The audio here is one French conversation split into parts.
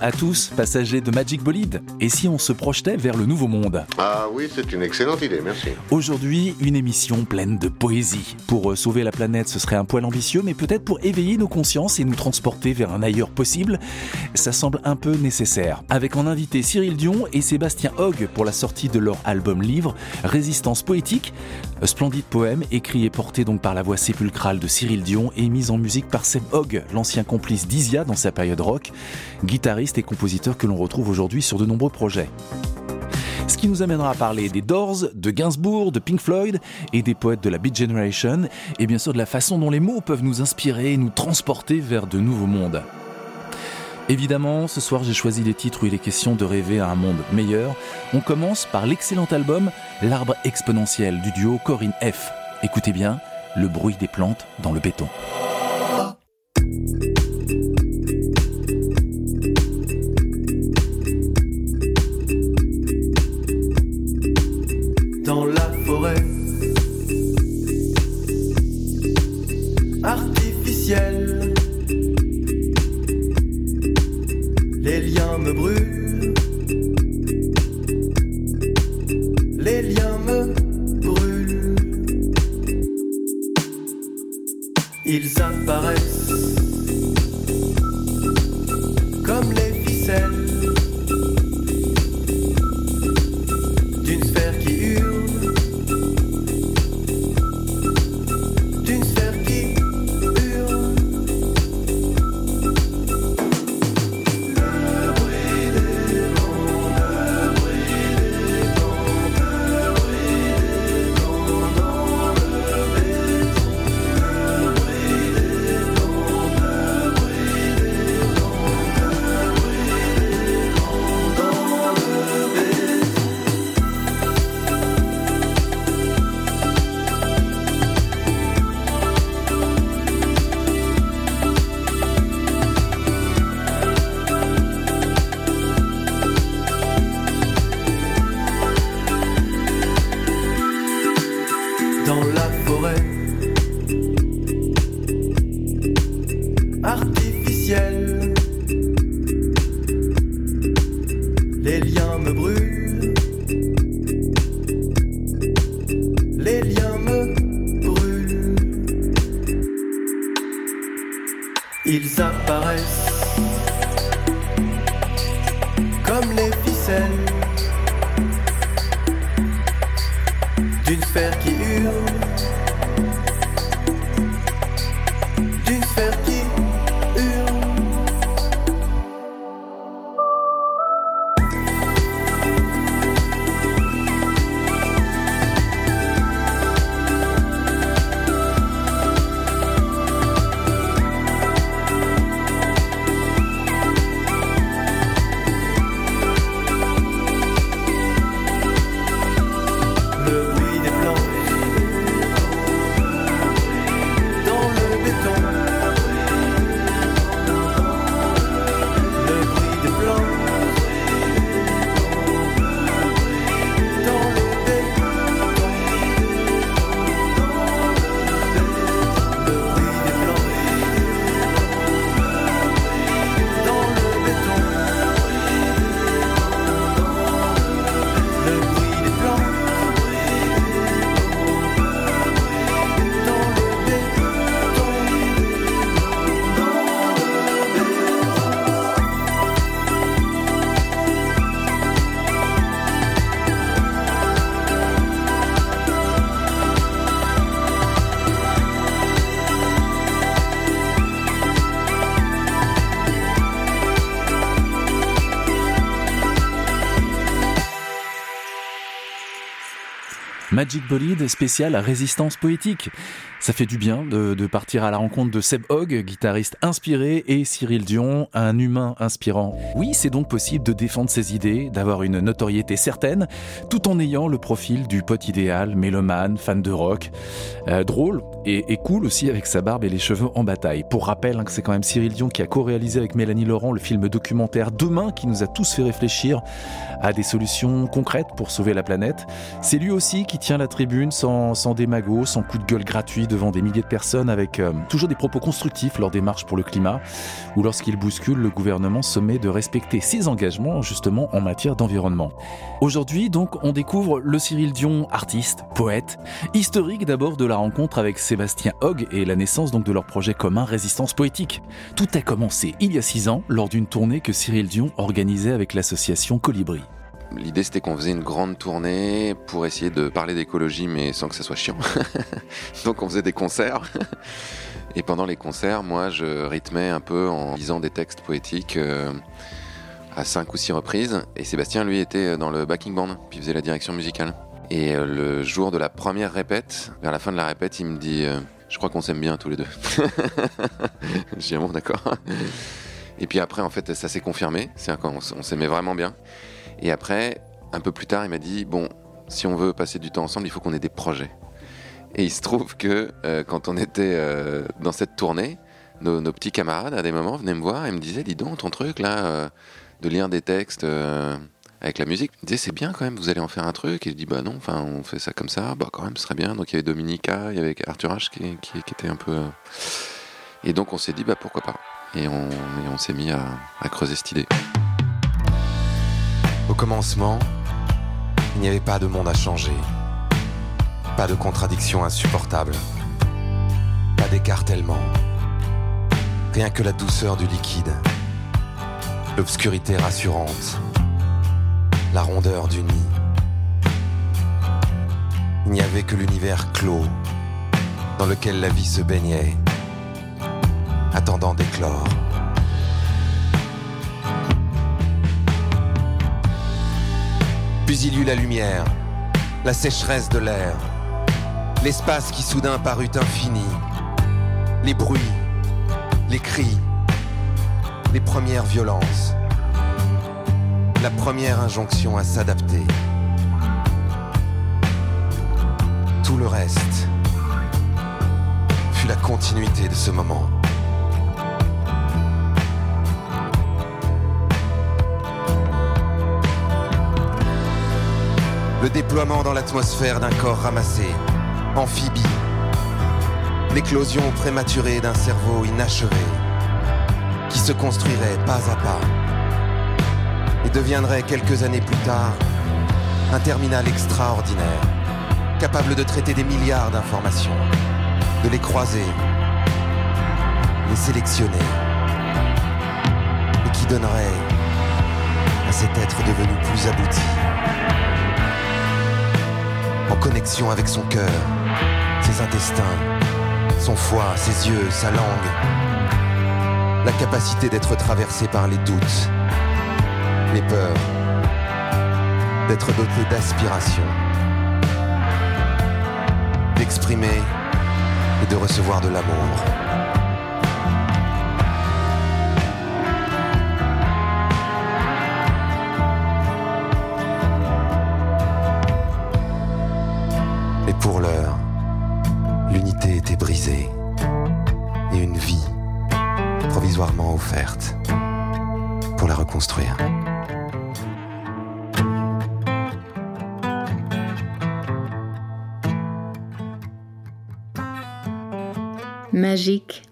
À tous, passagers de Magic Bolide. Et si on se projetait vers le nouveau monde Ah oui, c'est une excellente idée, merci. Aujourd'hui, une émission pleine de poésie. Pour euh, sauver la planète, ce serait un poil ambitieux, mais peut-être pour éveiller nos consciences et nous transporter vers un ailleurs possible, ça semble un peu nécessaire. Avec en invité Cyril Dion et Sébastien Hogg pour la sortie de leur album livre Résistance poétique, un splendide poème écrit et porté donc par la voix sépulcrale de Cyril Dion et mis en musique par Seb Hogg, l'ancien complice d'Isia dans sa période rock, guitariste et compositeur que l'on retrouve aujourd'hui sur de nombreux projets. Ce qui nous amènera à parler des Doors, de Gainsbourg, de Pink Floyd et des poètes de la Beat Generation, et bien sûr de la façon dont les mots peuvent nous inspirer et nous transporter vers de nouveaux mondes. Évidemment, ce soir j'ai choisi des titres où il est question de rêver à un monde meilleur. On commence par l'excellent album L'arbre exponentiel du duo Corinne F. Écoutez bien, le bruit des plantes dans le béton. dans la forêt Ils apparaissent Magic Bolide spécial résistance poétique. Ça fait du bien de, partir à la rencontre de Seb Hogg, guitariste inspiré, et Cyril Dion, un humain inspirant. Oui, c'est donc possible de défendre ses idées, d'avoir une notoriété certaine, tout en ayant le profil du pote idéal, mélomane, fan de rock, euh, drôle et, cool aussi avec sa barbe et les cheveux en bataille. Pour rappel, hein, c'est quand même Cyril Dion qui a co-réalisé avec Mélanie Laurent le film documentaire Demain, qui nous a tous fait réfléchir à des solutions concrètes pour sauver la planète. C'est lui aussi qui tient la tribune sans, sans démago, sans coup de gueule gratuit devant des milliers de personnes avec euh, toujours des propos constructifs lors des marches pour le climat ou lorsqu'il bouscule le gouvernement se met de respecter ses engagements justement en matière d'environnement. Aujourd'hui donc on découvre le Cyril Dion artiste, poète, historique d'abord de la rencontre avec Sébastien Hogg et la naissance donc de leur projet commun Résistance Poétique. Tout a commencé il y a six ans lors d'une tournée que Cyril Dion organisait avec l'association Colibri. L'idée c'était qu'on faisait une grande tournée pour essayer de parler d'écologie mais sans que ça soit chiant. Donc on faisait des concerts. Et pendant les concerts, moi je rythmais un peu en lisant des textes poétiques euh, à cinq ou six reprises. Et Sébastien lui était dans le backing band, puis faisait la direction musicale. Et euh, le jour de la première répète, vers la fin de la répète, il me dit euh, Je crois qu'on s'aime bien tous les deux. J'ai dit bon d'accord. Et puis après en fait ça s'est confirmé, c'est on s'aimait vraiment bien. Et après, un peu plus tard, il m'a dit Bon, si on veut passer du temps ensemble, il faut qu'on ait des projets. Et il se trouve que euh, quand on était euh, dans cette tournée, nos, petits camarades, à des moments, venaient me voir et me disaient Dis donc, ton truc là, euh, de lire des textes avec la musique, ils me disaient C'est bien quand même, vous allez en faire un truc. Et je dis Bah non, enfin, on fait ça comme ça, bah quand même, ce serait bien. Donc il y avait Dominica, il y avait Arthur H qui, était un peu. Et donc on s'est dit Bah pourquoi pas Et on, s'est mis à creuser cette idée. Au commencement, il n'y avait pas de monde à changer, pas de contradictions insupportables, pas d'écartèlement, rien que la douceur du liquide, l'obscurité rassurante, la rondeur du nid. Il n'y avait que l'univers clos dans lequel la vie se baignait, attendant d'éclore. Puis il eut la lumière, la sécheresse de l'air, l'espace qui soudain parut infini, les bruits, les cris, les premières violences, la première injonction à s'adapter. Tout le reste fut la continuité de ce moment. Le déploiement dans l'atmosphère d'un corps ramassé, amphibie, l'éclosion prématurée d'un cerveau inachevé, qui se construirait pas à pas et deviendrait quelques années plus tard un terminal extraordinaire, capable de traiter des milliards d'informations, de les croiser, les sélectionner, et qui donnerait à cet être devenu plus abouti en connexion avec son cœur, ses intestins, son foie, ses yeux, sa langue. La capacité d'être traversé par les doutes, les peurs, d'être doté d'aspiration, d'exprimer et de recevoir de l'amour.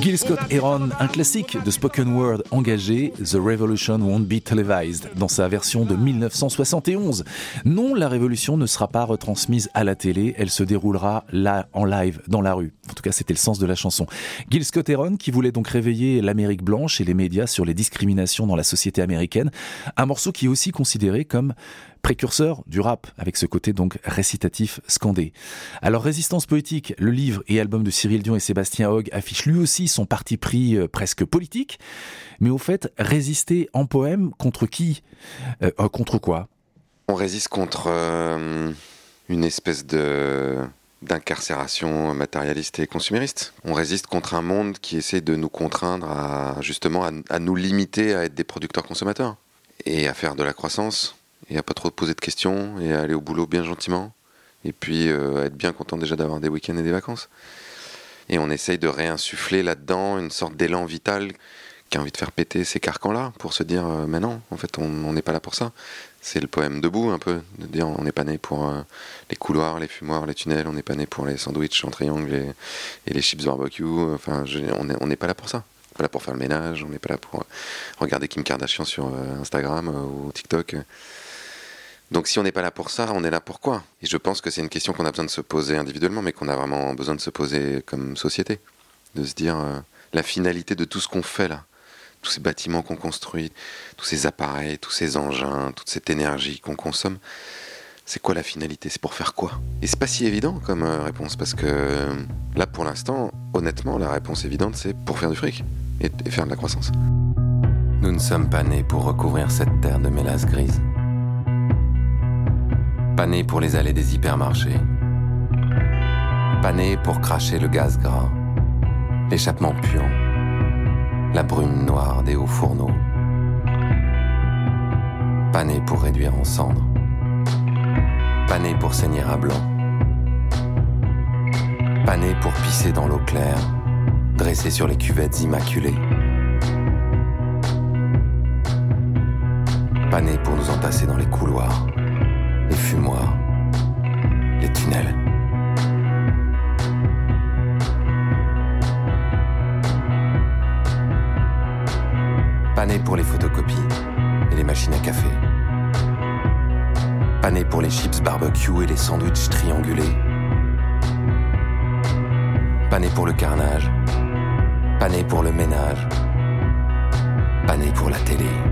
Gil Scott Heron, un classique de spoken word engagé, The Revolution Won't Be Televised, dans sa version de 1971. Non, la révolution ne sera pas retransmise à la télé, elle se déroulera là, en live, dans la rue. En tout cas, c'était le sens de la chanson. Gil Scott Heron, qui voulait donc réveiller l'Amérique blanche et les médias sur les discriminations dans la société américaine, un morceau qui est aussi considéré comme précurseur du rap, avec ce côté donc récitatif scandé. Alors Résistance poétique, le livre et album de Cyril Dion et Sébastien Hogg affiche lui aussi son parti pris euh, presque politique, mais au fait, résister en poème contre qui? Euh, euh, Contre quoi? On résiste contre une espèce de d'incarcération matérialiste et consumériste. On résiste contre un monde qui essaie de nous contraindre justement à, à nous limiter à être des producteurs consommateurs et à faire de la croissance et à pas trop poser de questions et à aller au boulot bien gentiment et puis euh, être bien content déjà d'avoir des week-ends et des vacances. Et on essaye de réinsuffler là-dedans une sorte d'élan vital qui a envie de faire péter ces carcans-là pour se dire euh, mais non, en fait on n'est pas là pour ça. C'est le poème debout un peu, de dire on n'est pas né pour euh, les couloirs, les fumoirs, les tunnels, on n'est pas né pour les sandwichs en triangle et, les chips barbecue, enfin on n'est pas là pour ça. On n'est pas là pour faire le ménage, on n'est pas là pour euh, regarder Kim Kardashian sur Instagram ou TikTok. Donc si on n'est pas là pour ça, on est là pour quoi? Et je pense que c'est une question qu'on a besoin de se poser individuellement, mais qu'on a vraiment besoin de se poser comme société. De se dire euh, la finalité de tout ce qu'on fait là, tous ces bâtiments qu'on construit, tous ces appareils, tous ces engins, toute cette énergie qu'on consomme, c'est quoi la finalité? C'est pour faire quoi? Et c'est pas si évident comme euh, réponse, parce que euh, là pour l'instant, honnêtement, la réponse évidente c'est pour faire du fric et, et faire de la croissance. Nous ne sommes pas nés pour recouvrir cette terre de mélasse grise. Pas nés pour les allées des hypermarchés. Pas nés pour cracher le gaz gras, l'échappement puant, la brume noire des hauts fourneaux. Pas nés pour réduire en cendres. Pas nés pour saigner à blanc. Pas nés pour pisser dans l'eau claire, dressés sur les cuvettes immaculées. Pas nés pour nous entasser dans les couloirs, les fumoirs, les tunnels. Pas nés pour les photocopies et les machines à café. Pas nés pour les chips barbecue et les sandwichs triangulés. Pas nés pour le carnage. Pas nés pour le ménage. Pas nés né pour la télé.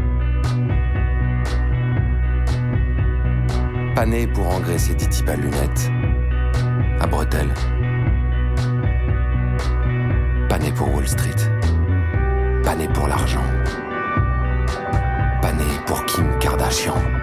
Pas né pour engraisser types à lunettes, à bretelles. Pas né pour Wall Street. Pas né pour l'argent. Pas né pour Kim Kardashian.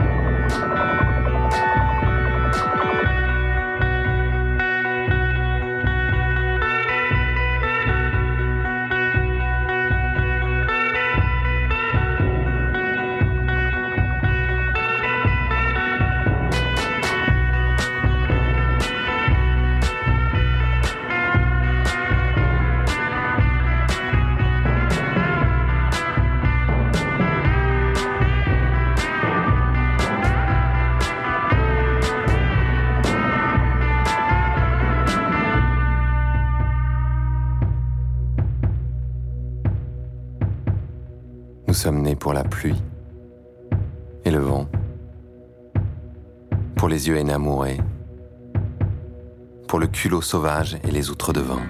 Pour le culot sauvage et les outres de vin,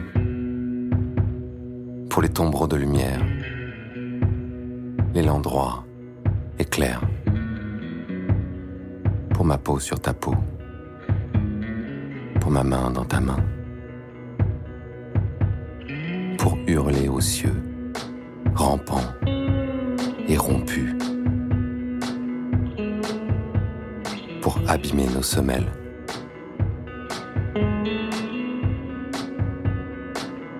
pour les tombereaux de lumière, l'élan droit et clair, pour ma peau sur ta peau, pour ma main dans ta main, pour hurler aux cieux, rampant et rompu, pour abîmer nos semelles.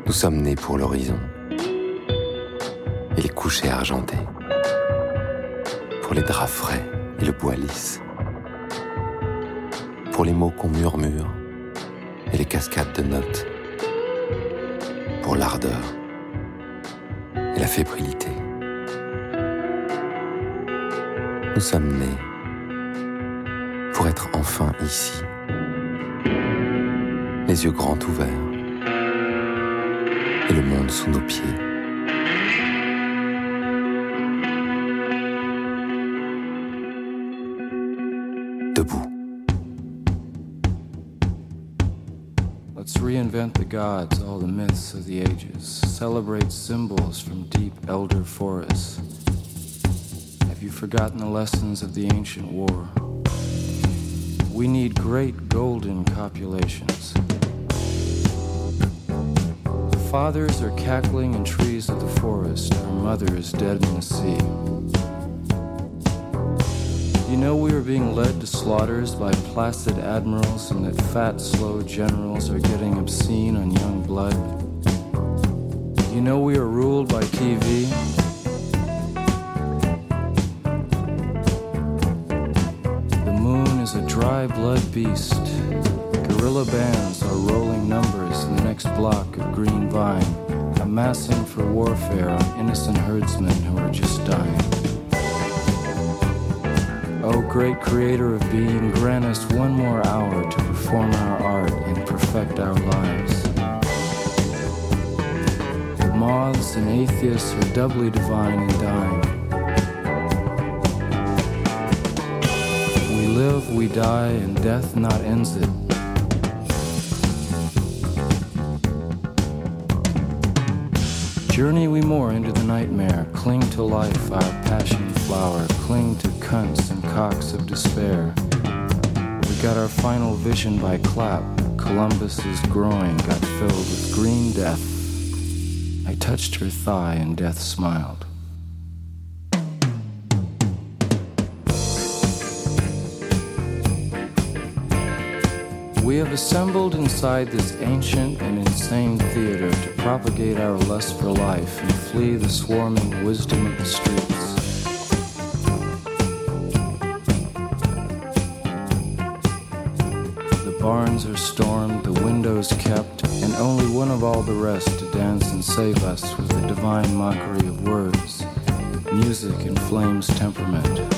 Nous sommes nés pour l'horizon et les couchers argentés, pour les draps frais et le bois lisse, pour les mots qu'on murmure et les cascades de notes, pour l'ardeur et la fébrilité. Nous sommes nés pour être enfin ici, les yeux grands ouverts et le monde sous nos pieds. Debout. Let's reinvent the gods, all the myths of the ages. Celebrate symbols from deep elder forests. Have you forgotten the lessons of the ancient war? We need great golden copulations. The fathers are cackling in trees of the forest, our mother is dead in the sea. You know we are being led to slaughters by placid admirals and that fat, slow generals are getting obscene on young blood. You know we are ruled by TV. The moon is a dry blood beast. Columbus's groin got filled with green death. I touched her thigh and death smiled. We have assembled inside this ancient and insane theater to propagate our lust for life and flee the swarming wisdom of the streets. Barns are stormed, the windows kept, and only one of all the rest to dance and save us with the divine mockery of words, music inflames temperament.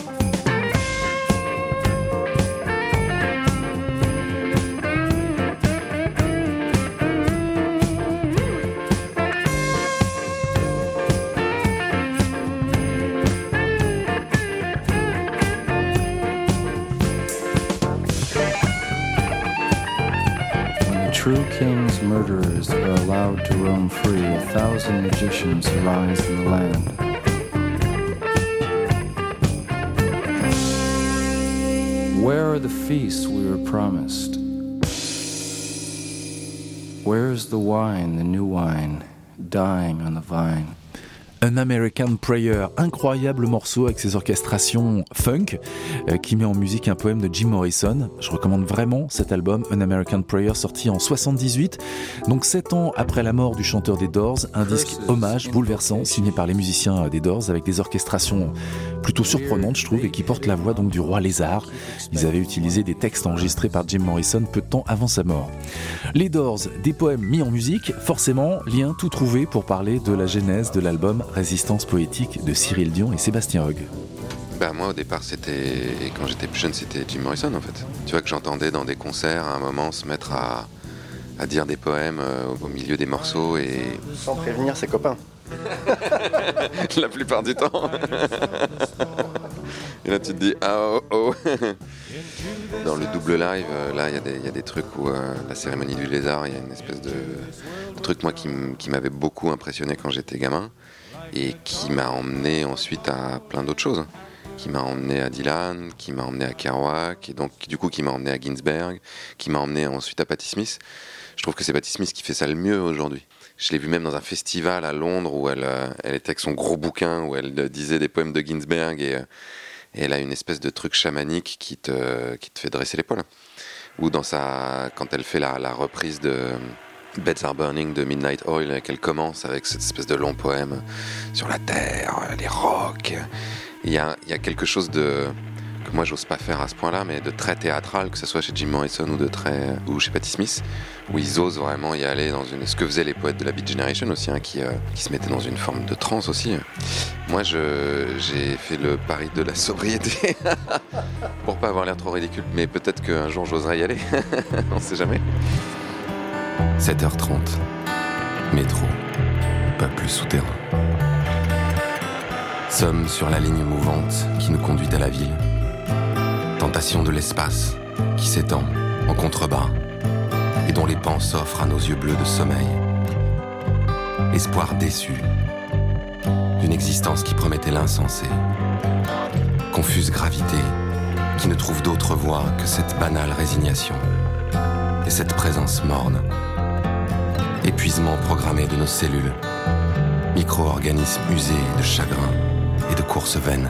allowed to roam free, a thousand magicians arise in the land. Where are the feasts we were promised? Where is the wine, the new wine, dying on the vine? An American Prayer, incroyable morceau avec ses orchestrations funk euh, qui met en musique un poème de Jim Morrison. Je recommande vraiment cet album An American Prayer sorti en 78, donc 7 ans après la mort du chanteur des Doors, un disque hommage bouleversant signé par les musiciens des Doors avec des orchestrations plutôt surprenantes je trouve et qui portent la voix donc du roi lézard. Ils avaient utilisé des textes enregistrés par Jim Morrison peu de temps avant sa mort. Les Doors, des poèmes mis en musique, forcément lien tout trouvé pour parler de la genèse de l'album Résistance poétique de Cyril Dion et Sébastien Hogg. Bah moi au départ c'était quand j'étais plus jeune c'était Jim Morrison en fait. Tu vois que j'entendais dans des concerts à un moment se mettre à, à dire des poèmes euh, au milieu des morceaux et Sans prévenir ses copains. La plupart du temps. et là tu te dis ah oh oh. Dans le double live, euh, là il y, a des- il y a des trucs où euh, la cérémonie du lézard, il y a une espèce de, de truc moi qui m'avait beaucoup impressionné quand j'étais gamin et qui m'a emmené ensuite à plein d'autres choses. Qui m'a emmené à Dylan, qui m'a emmené à Kerouac, et donc du coup qui m'a emmené à Ginsberg, qui m'a emmené ensuite à Patti Smith. Je trouve que c'est Patti Smith qui fait ça le mieux aujourd'hui. Je l'ai vu même dans un festival à Londres où elle, euh, était avec son gros bouquin, où elle euh, disait des poèmes de Ginsberg et, euh, et elle a une espèce de truc chamanique qui te, fait dresser l'épaule. Ou dans sa, quand elle fait la, la reprise de Beds Are Burning de Midnight Oil, qu'elle commence avec cette espèce de long poème sur la terre, les rocs. Il y a, quelque chose de que moi j'ose pas faire à ce point-là, mais de très théâtral, que ce soit chez Jim Morrison ou de très ou chez Patti Smith, où ils osent vraiment y aller dans une. Ce que faisaient les poètes de la Beat Generation aussi, hein, qui, euh, qui se mettaient dans une forme de transe aussi. Moi, j'ai fait le pari de la sobriété pour pas avoir l'air trop ridicule, mais peut-être qu'un jour j'oserai y aller. On sait jamais. 7h30. Métro. Peuple souterrain. Sommes sur la ligne mouvante qui nous conduit à la ville. Tentation de l'espace qui s'étend en contrebas et dont les pans s'offrent à nos yeux bleus de sommeil. Espoir déçu d'une existence qui promettait l'insensé. Confuse gravité qui ne trouve d'autre voie que cette banale résignation et cette présence morne épuisement programmé de nos cellules, micro-organismes usés de chagrin et de courses vaines.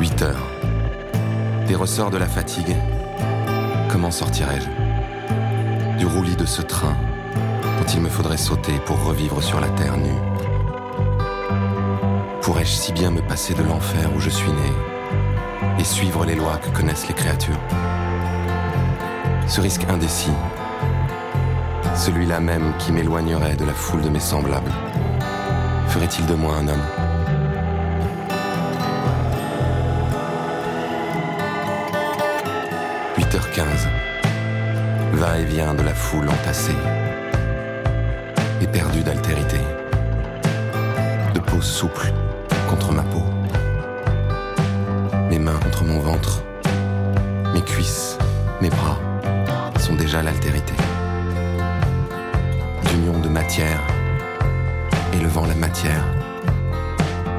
8 heures. Des ressorts de la fatigue. Comment sortirais-je Du roulis de ce train dont il me faudrait sauter pour revivre sur la terre nue? Pourrais-je si bien me passer de l'enfer où je suis né et suivre les lois que connaissent les créatures? Ce risque indécis celui-là même qui m'éloignerait de la foule de mes semblables, ferait-il de moi un homme « 8h15. Va-et-vient de la foule entassée, éperdue d'altérité, de peau souple contre ma peau, mes mains contre mon ventre, mes cuisses, mes bras sont déjà l'altérité d'union de matière, élevant la matière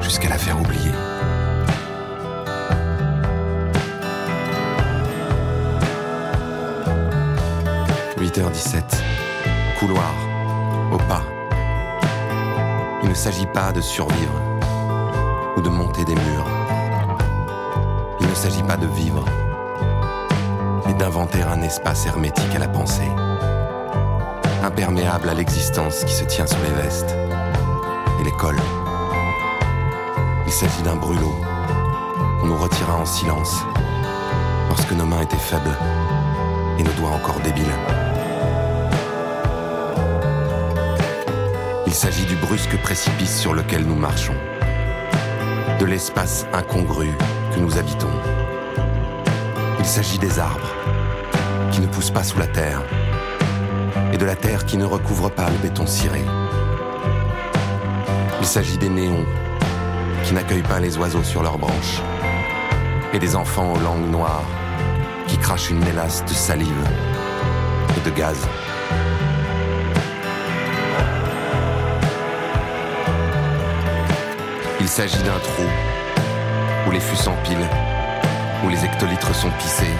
jusqu'à la faire oublier. « 8h17. Couloir. Au pas. Il ne s'agit pas de survivre ou de monter des murs. Il ne s'agit pas de vivre, mais d'inventer un espace hermétique à la pensée imperméable à l'existence qui se tient sur les vestes cols. Il s'agit d'un brûlot qu'on nous retira en silence lorsque nos mains étaient faibles et nos doigts encore débiles. Il s'agit du brusque précipice sur lequel nous marchons, de l'espace incongru que nous habitons. Il s'agit des arbres qui ne poussent pas sous la terre et de la terre qui ne recouvre pas le béton ciré. Il s'agit des néons qui n'accueillent pas les oiseaux sur leurs branches et des enfants aux langues noires qui crachent une mélasse de salive et de gaz. Il s'agit d'un trou où les fûts s'empilent où les hectolitres sont pissés.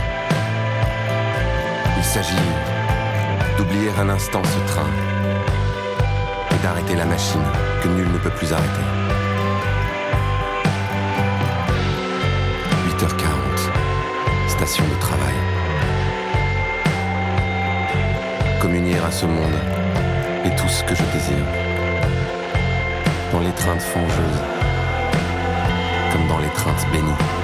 Il s'agit d'oublier un instant ce train et d'arrêter la machine que nul ne peut plus arrêter. 8h40, station de travail. Communier à ce monde est tout ce que je désire. Dans l'étreinte fangeuse, comme dans l'étreinte bénie.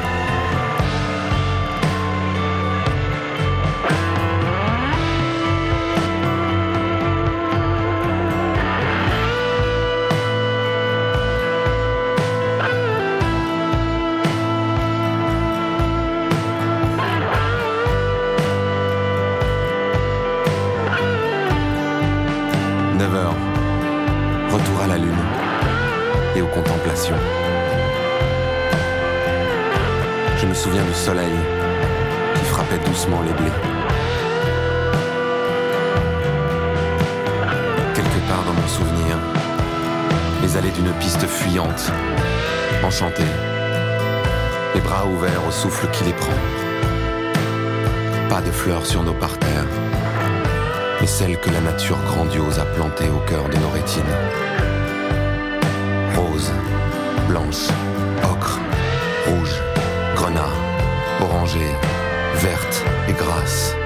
Les allées d'une piste fuyante, enchantée, les bras ouverts au souffle qui les prend. Pas de fleurs sur nos parterres, mais celles que la nature grandiose a plantées au cœur de nos rétines. Rose, blanche, ocre, rouge, grenat, orangée, verte et grasse.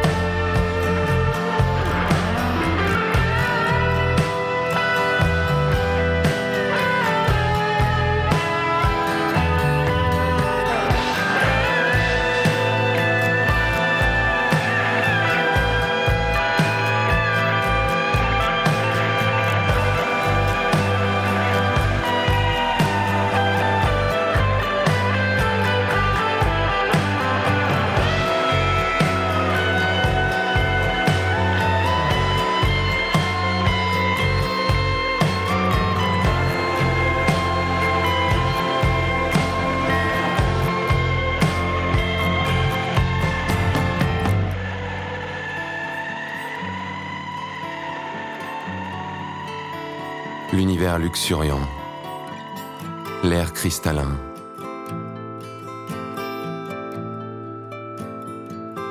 L'air cristallin,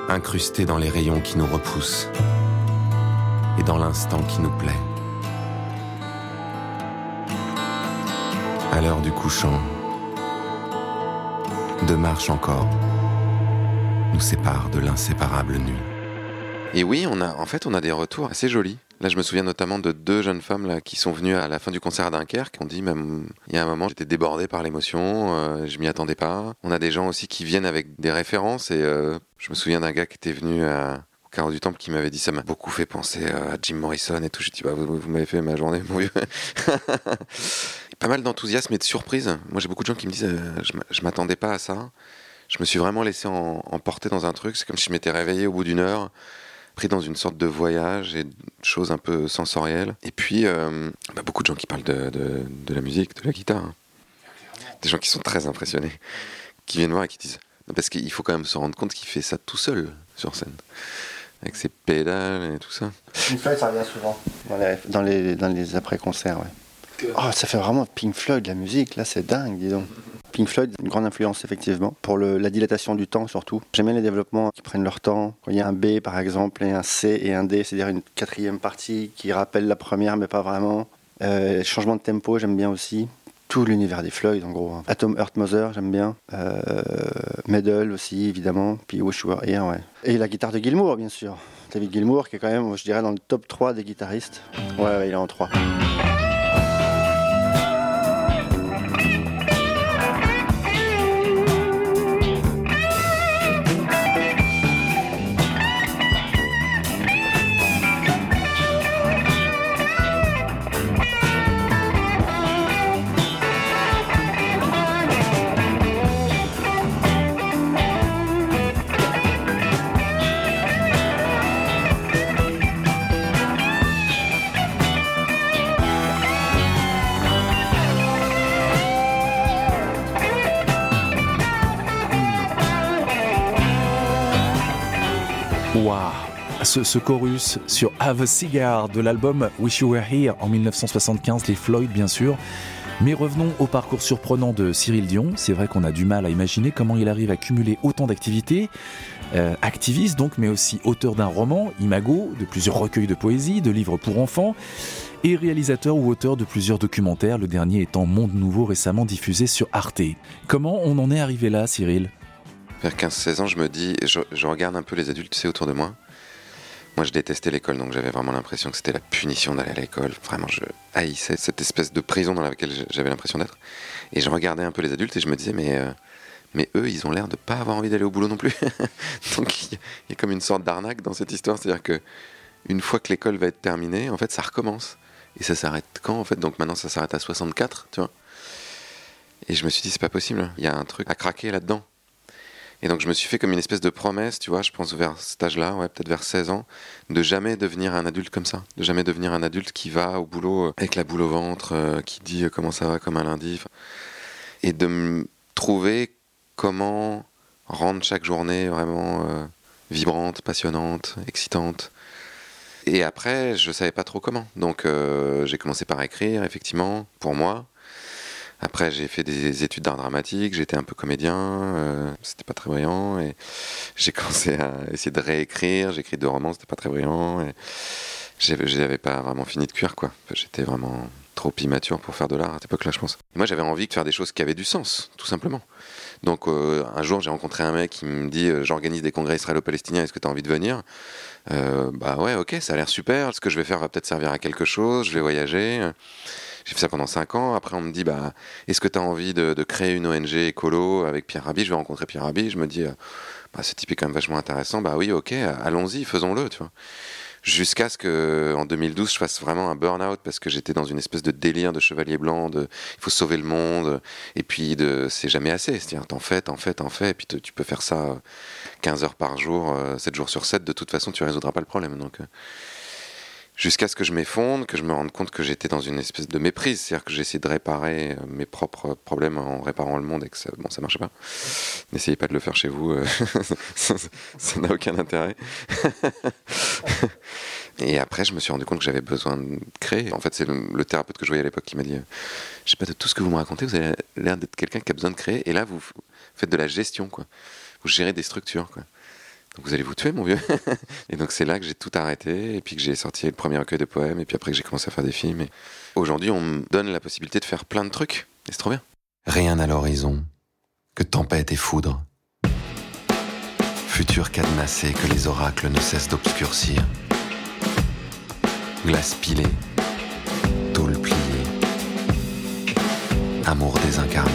incrusté dans les rayons qui nous repoussent et dans l'instant qui nous plaît. À l'heure du couchant, deux marches encore nous séparent de l'inséparable nuit. Et oui, on a, en fait, on a des retours assez jolis. Là, je me souviens notamment de deux jeunes femmes là, qui sont venues à la fin du concert à Dunkerque, qui ont dit, même, il y a un moment, j'étais débordé par l'émotion, euh, je m'y attendais pas. On a des gens aussi qui viennent avec des références, et euh, je me souviens d'un gars qui était venu à, au Carreau du Temple qui m'avait dit, ça m'a beaucoup fait penser à Jim Morrison et tout. Je dis, bah, vous, m'avez fait ma journée, mon vieux. pas mal d'enthousiasme et de surprise. Moi, j'ai beaucoup de gens qui me disent, euh, je m'attendais pas à ça. Je me suis vraiment laissé emporter dans un truc. C'est comme si je m'étais réveillé au bout d'une heure pris dans une sorte de voyage et de choses un peu sensorielles. Et puis, euh, bah, beaucoup de gens qui parlent de, de- de la musique, de la guitare. hein. Des gens qui sont très impressionnés, qui viennent voir et qui disent... Non, Parce qu'il faut quand même se rendre compte qu'il fait ça tout seul sur scène, avec ses pédales et tout ça. Pink Floyd, ça revient souvent dans les, dans les, dans les après-concerts. Ouais. Oh, ça fait vraiment Pink Floyd, la musique, là, c'est dingue, dis donc. Pink Floyd, une grande influence, effectivement, pour la dilatation du temps, surtout. J'aime bien les développements qui prennent leur temps. Quand il y a un B, par exemple, et un C et un D, c'est-à-dire une quatrième partie qui rappelle la première, mais pas vraiment. Euh, changement de tempo, j'aime bien aussi. Tout l'univers des Floyd, en gros. Atom Earth Mother, j'aime bien. Euh, Medal aussi, évidemment. Puis Wish You Were Here, ouais. Et la guitare de Gilmour, bien sûr. David Gilmour, qui est quand même, je dirais, dans le top 3 des guitaristes. Ouais, ouais, il est en 3. Waouh ce, chorus sur Have a Cigar de l'album Wish You Were Here en 1975, les Floyd bien sûr. Mais revenons au parcours surprenant de Cyril Dion. C'est vrai qu'on a du mal à imaginer comment il arrive à cumuler autant d'activités. Euh, activiste donc, mais aussi auteur d'un roman, Imago, de plusieurs recueils de poésie, de livres pour enfants, et réalisateur ou auteur de plusieurs documentaires, le dernier étant Monde Nouveau récemment diffusé sur Arte. Comment on en est arrivé là, Cyril? Vers 15-16 ans, je me dis, je, regarde un peu les adultes, sais, autour de moi. Moi, je détestais l'école, donc j'avais vraiment l'impression que c'était la punition d'aller à l'école. Vraiment, je haïssais cette espèce de prison dans laquelle j'avais l'impression d'être. Et je regardais un peu les adultes et je me disais, mais, euh, mais eux, ils ont l'air de pas avoir envie d'aller au boulot non plus. donc il y, y a comme une sorte d'arnaque dans cette histoire, c'est-à-dire que une fois que l'école va être terminée, en fait, ça recommence. Et ça s'arrête quand, en fait? Donc maintenant, ça s'arrête à 64, tu vois? Et je me suis dit, c'est pas possible. Il y a un truc à craquer là-dedans. Et donc je me suis fait comme une espèce de promesse, tu vois, je pense vers cet âge-là, ouais, peut-être vers 16 ans, de jamais devenir un adulte comme ça, de jamais devenir un adulte qui va au boulot euh, avec la boule au ventre, euh, qui dit euh, comment ça va comme un lundi, et de me trouver comment rendre chaque journée vraiment vibrante, passionnante, excitante. Et après, je savais pas trop comment. Donc j'ai commencé par écrire, effectivement, pour moi. Après, j'ai fait des études d'art dramatique, j'étais un peu comédien, euh, c'était pas très brillant, j'ai commencé à essayer de réécrire, j'ai écrit deux romans, c'était pas très brillant, et j'avais pas vraiment fini de cuire, quoi. J'étais vraiment trop immature pour faire de l'art à cette époque-là, je pense. Moi, j'avais envie de faire des choses qui avaient du sens, tout simplement. Donc, euh, un jour, j'ai rencontré un mec qui me dit euh, J'organise des congrès israélo-palestiniens, est-ce que tu as envie de venir? Euh, Bah ouais, ok, ça a l'air super. Ce que je vais faire va peut-être servir à quelque chose, je vais voyager. J'ai fait ça pendant 5 ans. Après, on me dit bah, Est-ce que tu as envie de, créer une ONG écolo avec Pierre Rabhi? Je vais rencontrer Pierre Rabhi. Je me dis euh, bah, Ce type est quand même vachement intéressant. Bah oui, ok, allons-y, faisons-le, jusqu'à ce que en 2012 je fasse vraiment un burn-out parce que j'étais dans une espèce de délire de chevalier blanc de il faut sauver le monde. Et puis c'est jamais assez. C'est-à-dire t'en fais t'en fais t'en fais. Et puis tu peux faire ça 15 heures par jour euh, 7 jours sur 7 de toute façon tu résoudras pas le problème. Donc euh, jusqu'à ce que je m'effondre que je me rende compte que j'étais dans une espèce de méprise c'est-à-dire que j'essayais de réparer euh, mes propres problèmes en réparant le monde et que ça, bon ça marchait pas n'essayez pas de le faire chez vous euh, ça n'a aucun intérêt et après, je me suis rendu compte que j'avais besoin de créer. En fait, c'est le, thérapeute que je voyais à l'époque qui m'a dit euh, Je sais pas de tout ce que vous me racontez, vous avez l'air d'être quelqu'un qui a besoin de créer. Et là, vous faites de la gestion, quoi. Vous gérez des structures. Donc vous allez vous tuer, mon vieux. et donc c'est là que j'ai tout arrêté, et puis que j'ai sorti le premier recueil de poèmes, et puis après que j'ai commencé à faire des films. Et aujourd'hui, on me donne la possibilité de faire plein de trucs. Et c'est trop bien. Rien à l'horizon, que tempête et foudre. Futur cadenassé que les oracles ne cessent d'obscurcir. Glace pilée, tôle pliée. Amour désincarné.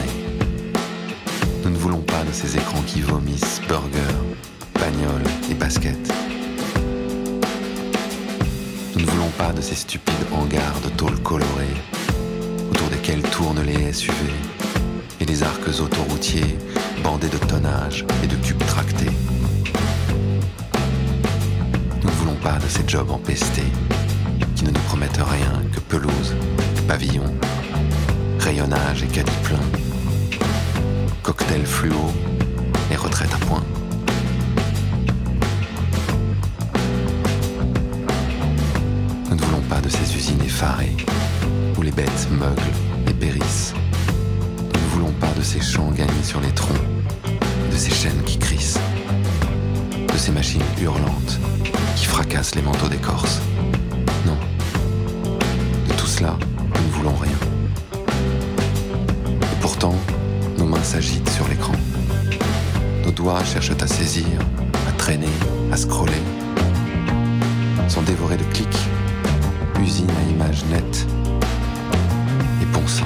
Nous ne voulons pas de ces écrans qui vomissent burgers, et baskets. Nous ne voulons pas de ces stupides hangars de tôle colorée autour desquels tournent les SUV et les arcs autoroutiers bandés de tonnage et de cubes tractés. Nous ne voulons pas de ces jobs empestés qui ne nous promettent rien que pelouse, pavillon, rayonnage et caddie plein, cocktail fluo et retraite à point. De ces usines effarées où les bêtes meuglent et périssent. Nous ne voulons pas de ces champs gagnés sur les troncs, de ces chaînes qui crissent, de ces machines hurlantes qui fracassent les manteaux d'écorce. Non. De tout cela, nous ne voulons rien. Et pourtant, nos mains s'agitent sur l'écran. Nos doigts cherchent à saisir, à traîner, à scroller. Sont dévorés de clics, usine à images nettes. Et bon sang.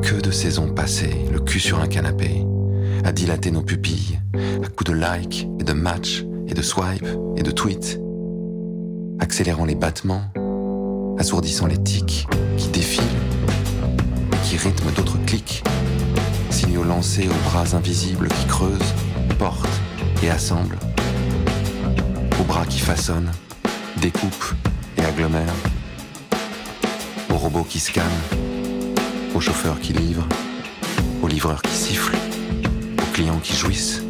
Que de saisons passées, le cul sur un canapé, à dilater nos pupilles, à coups de like et de match et de swipe et de tweet, accélérant les battements, assourdissant les tics qui défilent qui rythment d'autres clics, signaux lancés aux bras invisibles qui creusent, portent et assemblent, aux bras qui façonnent, découpent aux robots qui scannent, aux chauffeurs qui livrent, aux livreurs qui sifflent, aux clients qui jouissent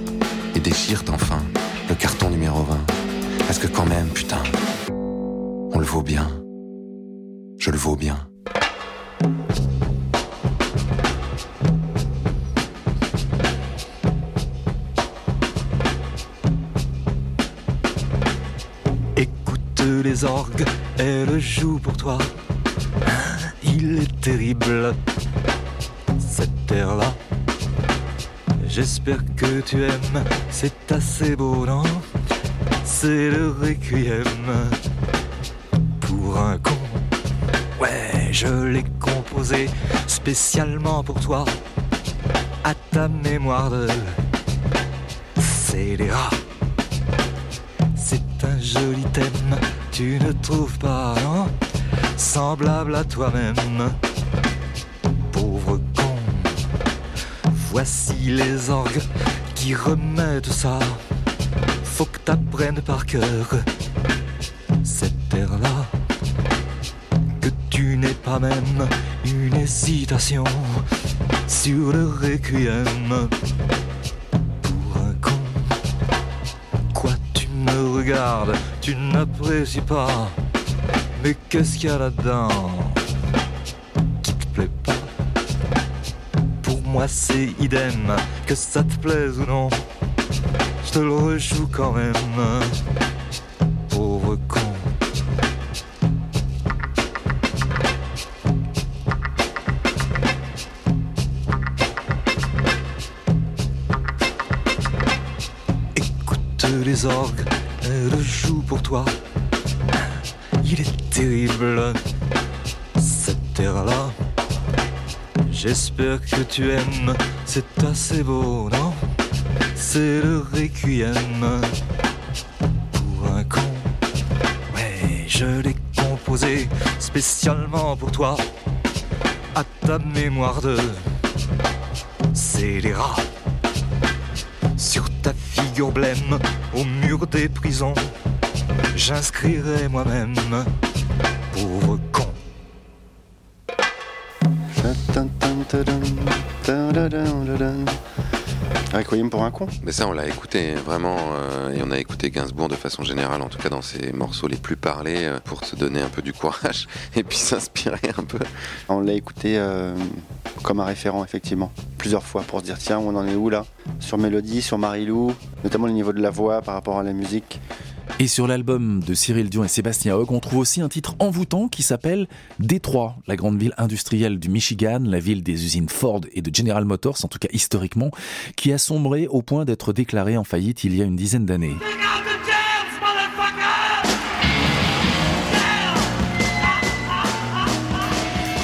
et déchirent enfin le carton numéro 20. Parce que quand même, putain, on le vaut bien. Je le vaux bien. Joue pour toi. Il est terrible, cette terre-là. J'espère que tu aimes, c'est assez beau, non? C'est le requiem pour un con. Ouais, je l'ai composé spécialement pour toi, à ta mémoire de scélérat. Tu ne trouves pas, non Semblable à toi-même, pauvre con. Voici les orgues qui remettent ça. Faut que t'apprennes par cœur cette terre-là. Que tu n'aies pas même une hésitation sur le requiem pour un con. Quoi, tu me regardes, tu n'apprécies pas. Mais qu'est-ce qu'il y a là-dedans qui te plaît pas? Pour moi, c'est idem, que ça te plaise ou non. Je te le rejoue quand même, pauvre con. Écoute les orgues, jouent pour toi. Il est terrible, cette terre-là. J'espère que tu aimes, c'est assez beau, non? C'est le requiem pour un con. Ouais, je l'ai composé spécialement pour toi, à ta mémoire de scélérat. Sur ta figure blême, au mur des prisons, j'inscrirai moi-même, Requiem pour un con. Mais ça, on l'a écouté vraiment, euh, et on a écouté Gainsbourg de façon générale, en tout cas dans ses morceaux les plus parlés, euh, pour se donner un peu du courage et puis s'inspirer un peu. On l'a écouté euh, comme un référent, effectivement, plusieurs fois pour se dire tiens, on en est où là? Sur Mélodie, sur Marilou, notamment le niveau de la voix par rapport à la musique. Et sur l'album de Cyril Dion et Sébastien Hogg, on trouve aussi un titre envoûtant qui s'appelle Détroit, la grande ville industrielle du Michigan, la ville des usines Ford et de General Motors, en tout cas historiquement, qui a sombré au point d'être déclarée en faillite il y a une dizaine d'années.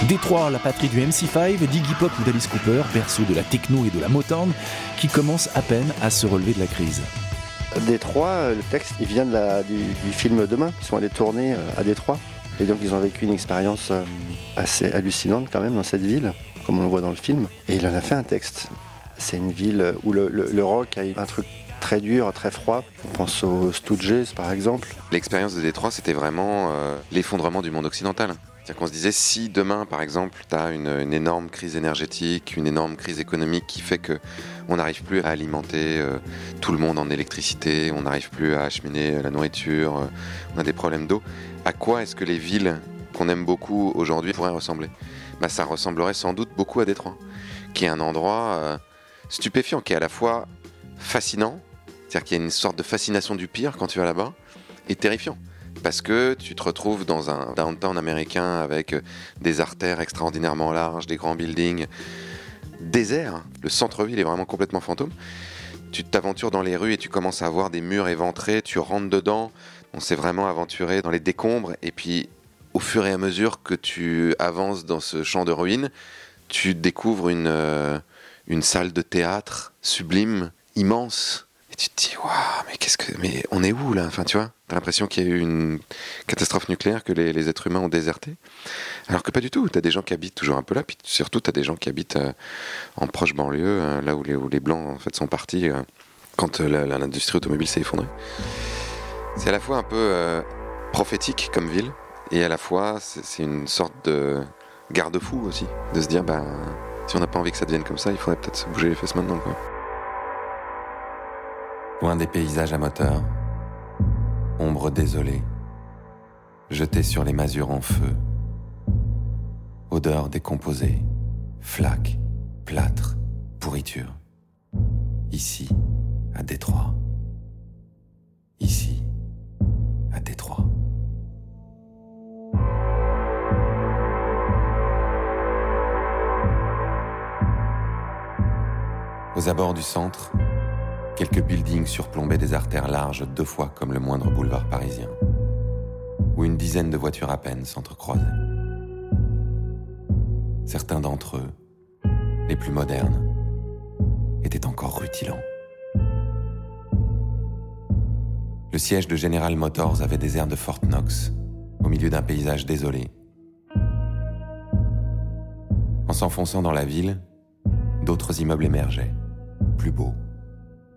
Détroit, la patrie du MC5, d'Iggy Pop ou d'Alice Cooper, berceau de la techno et de la Motown, qui commence à peine à se relever de la crise. Détroit, le texte, il vient du, film Demain. Ils sont allés tourner euh, à Détroit. Et donc, ils ont vécu une expérience euh, assez hallucinante quand même dans cette ville, comme on le voit dans le film. Et il en a fait un texte. C'est une ville où le, le- rock a eu un truc très dur, très froid. On pense aux Stooges, par exemple. L'expérience de Détroit, c'était vraiment euh, l'effondrement du monde occidental. C'est-à-dire qu'on se disait, si demain, par exemple, tu as une, énorme crise énergétique, une énorme crise économique qui fait que on n'arrive plus à alimenter euh, tout le monde en électricité, on n'arrive plus à acheminer la nourriture, euh, on a des problèmes d'eau, à quoi est-ce que les villes qu'on aime beaucoup aujourd'hui pourraient ressembler? Bah, Ça ressemblerait sans doute beaucoup à Détroit, qui est un endroit euh, stupéfiant, qui est à la fois fascinant, c'est-à-dire qu'il y a une sorte de fascination du pire quand tu vas là-bas, et terrifiant. Parce que tu te retrouves dans un downtown américain avec euh, des artères extraordinairement larges, des grands buildings, désert. Le centre-ville est vraiment complètement fantôme. Tu t'aventures dans les rues et tu commences à voir des murs éventrés, tu rentres dedans. On s'est vraiment aventuré dans les décombres. Et puis, au fur et à mesure que tu avances dans ce champ de ruines, tu découvres une, euh, une salle de théâtre sublime, immense. Tu te dis, waouh, mais qu'est-ce que. Mais on est où là? Enfin, tu vois, t'as l'impression qu'il y a eu une catastrophe nucléaire, que les, les êtres humains ont déserté. Alors que pas du tout. T'as des gens qui habitent toujours un peu là, puis surtout t'as des gens qui habitent euh, en proche banlieue, euh, là où les, où les blancs en fait sont partis euh, quand euh, l'industrie automobile s'est effondrée. C'est à la fois un peu euh, prophétique comme ville, et à la fois c'est une sorte de garde-fou aussi, de se dire bah si on n'a pas envie que ça devienne comme ça, il faudrait peut-être se bouger les fesses maintenant. Quoi loin des paysages à moteur, ombre désolée, jetée sur les masures en feu, odeur décomposée, flaque, plâtre, pourriture. Ici, à Détroit. Ici, à Détroit. Aux abords du centre, quelques buildings surplombaient des artères larges deux fois comme le moindre boulevard parisien, où une dizaine de voitures à peine s'entrecroisaient. Certains d'entre eux, les plus modernes, étaient encore rutilants. Le siège de General Motors avait des airs de Fort Knox, au milieu d'un paysage désolé. En s'enfonçant dans la ville, d'autres immeubles émergeaient, plus beaux,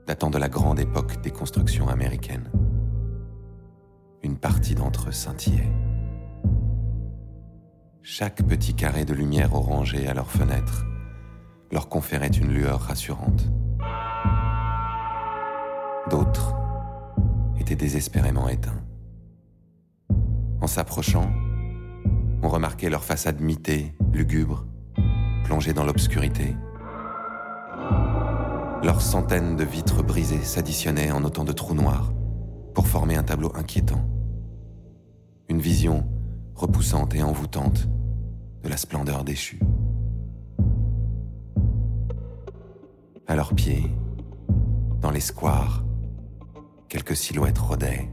datant de la grande époque des constructions américaines. Une partie d'entre eux scintillait. Chaque petit carré de lumière orangée à leurs fenêtres leur conférait une lueur rassurante. D'autres étaient désespérément éteints. En s'approchant, on remarquait leurs façades mitées, lugubres, plongées dans l'obscurité. Leurs centaines de vitres brisées s'additionnaient en autant de trous noirs pour former un tableau inquiétant. Une vision repoussante et envoûtante de la splendeur déchue. À leurs pieds, dans les squares, quelques silhouettes rôdaient,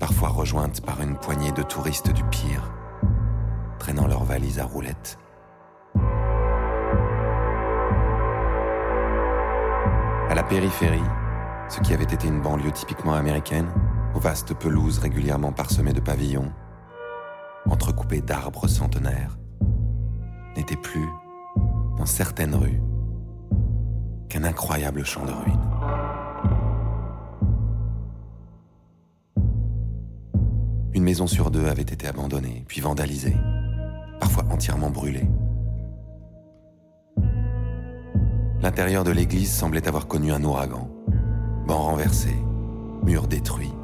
parfois rejointes par une poignée de touristes du pire, traînant leurs valises à roulettes. À la périphérie, ce qui avait été une banlieue typiquement américaine, aux vastes pelouses régulièrement parsemées de pavillons, entrecoupées d'arbres centenaires, n'était plus, dans certaines rues, qu'un incroyable champ de ruines. Une maison sur deux avait été abandonnée, puis vandalisée, parfois entièrement brûlée. L'intérieur de l'église semblait avoir connu un ouragan. Bancs renversés, murs détruits,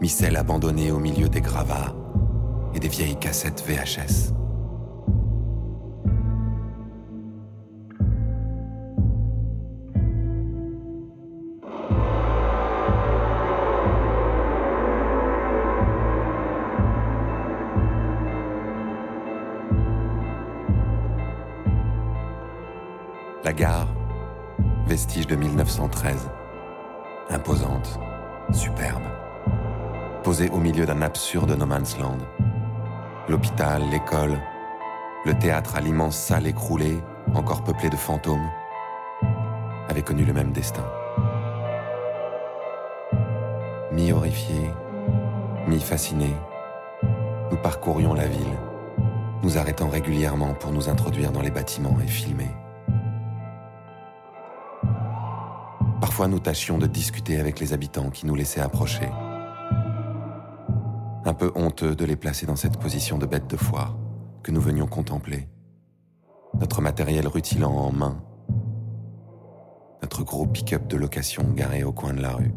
micelles abandonnées au milieu des gravats et des vieilles cassettes VHS. La gare, vestige de 1913, imposante, superbe, posée au milieu d'un absurde no man's land. L'hôpital, l'école, le théâtre à l'immense salle écroulée, encore peuplée de fantômes, avaient connu le même destin. Mi-horrifiés, mi-fascinés, nous parcourions la ville, nous arrêtant régulièrement pour nous introduire dans les bâtiments et filmer. Nous tâchions de discuter avec les habitants qui nous laissaient approcher. Un peu honteux de les placer dans cette position de bête de foire que nous venions contempler. Notre matériel rutilant en main. Notre gros pick-up de location garé au coin de la rue.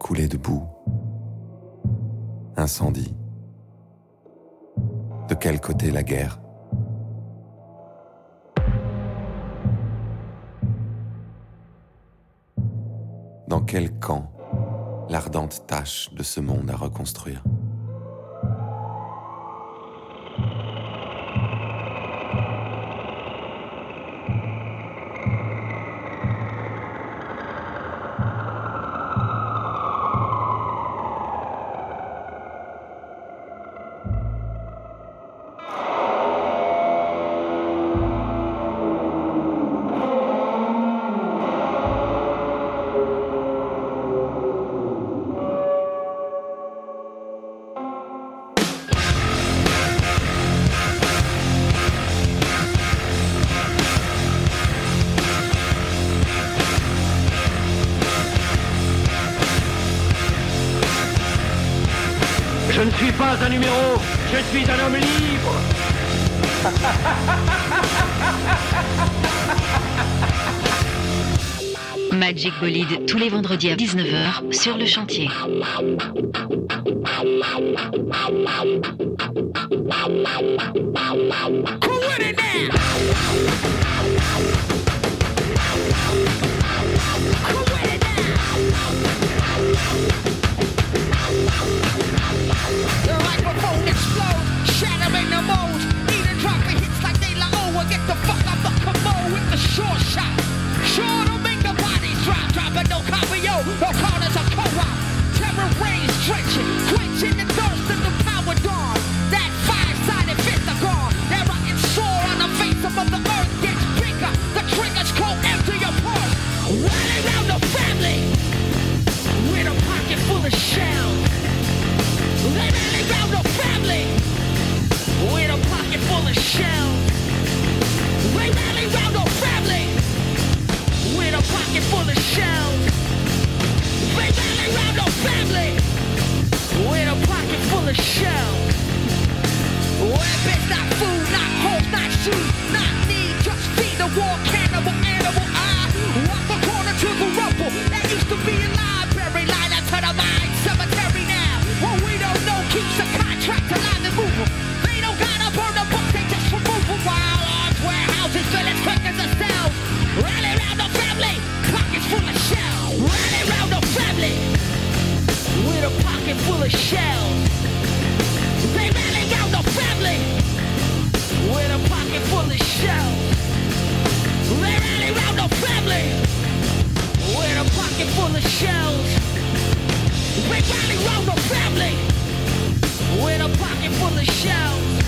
Coulée de boue. Incendie. De quel côté la guerre? Dans quel camp l'ardente tâche de ce monde à reconstruire? Vendredis à 19h sur le chantier. Who or called as a co-op. Terror rains drenching, quenching the thirst of the power dawn. That five-sided pentagon, that rotten sore on the face of the earth gets bigger. The trigger's cold, empty your purse. Riding out the family with a pocket full of shells. Riding out the family with a pocket full of shells. They rally round the family with a pocket full of shells. We're a pocket full of shell. Not food, not not shoes, not need. Just the war cannibal animal. I walk the corner to the rubble that used to be to the mines. Full of shells. They rally round the family, with a pocket full of shells. They rally round the family, with a pocket full of shells. They rally round the family, with a pocket full of shells.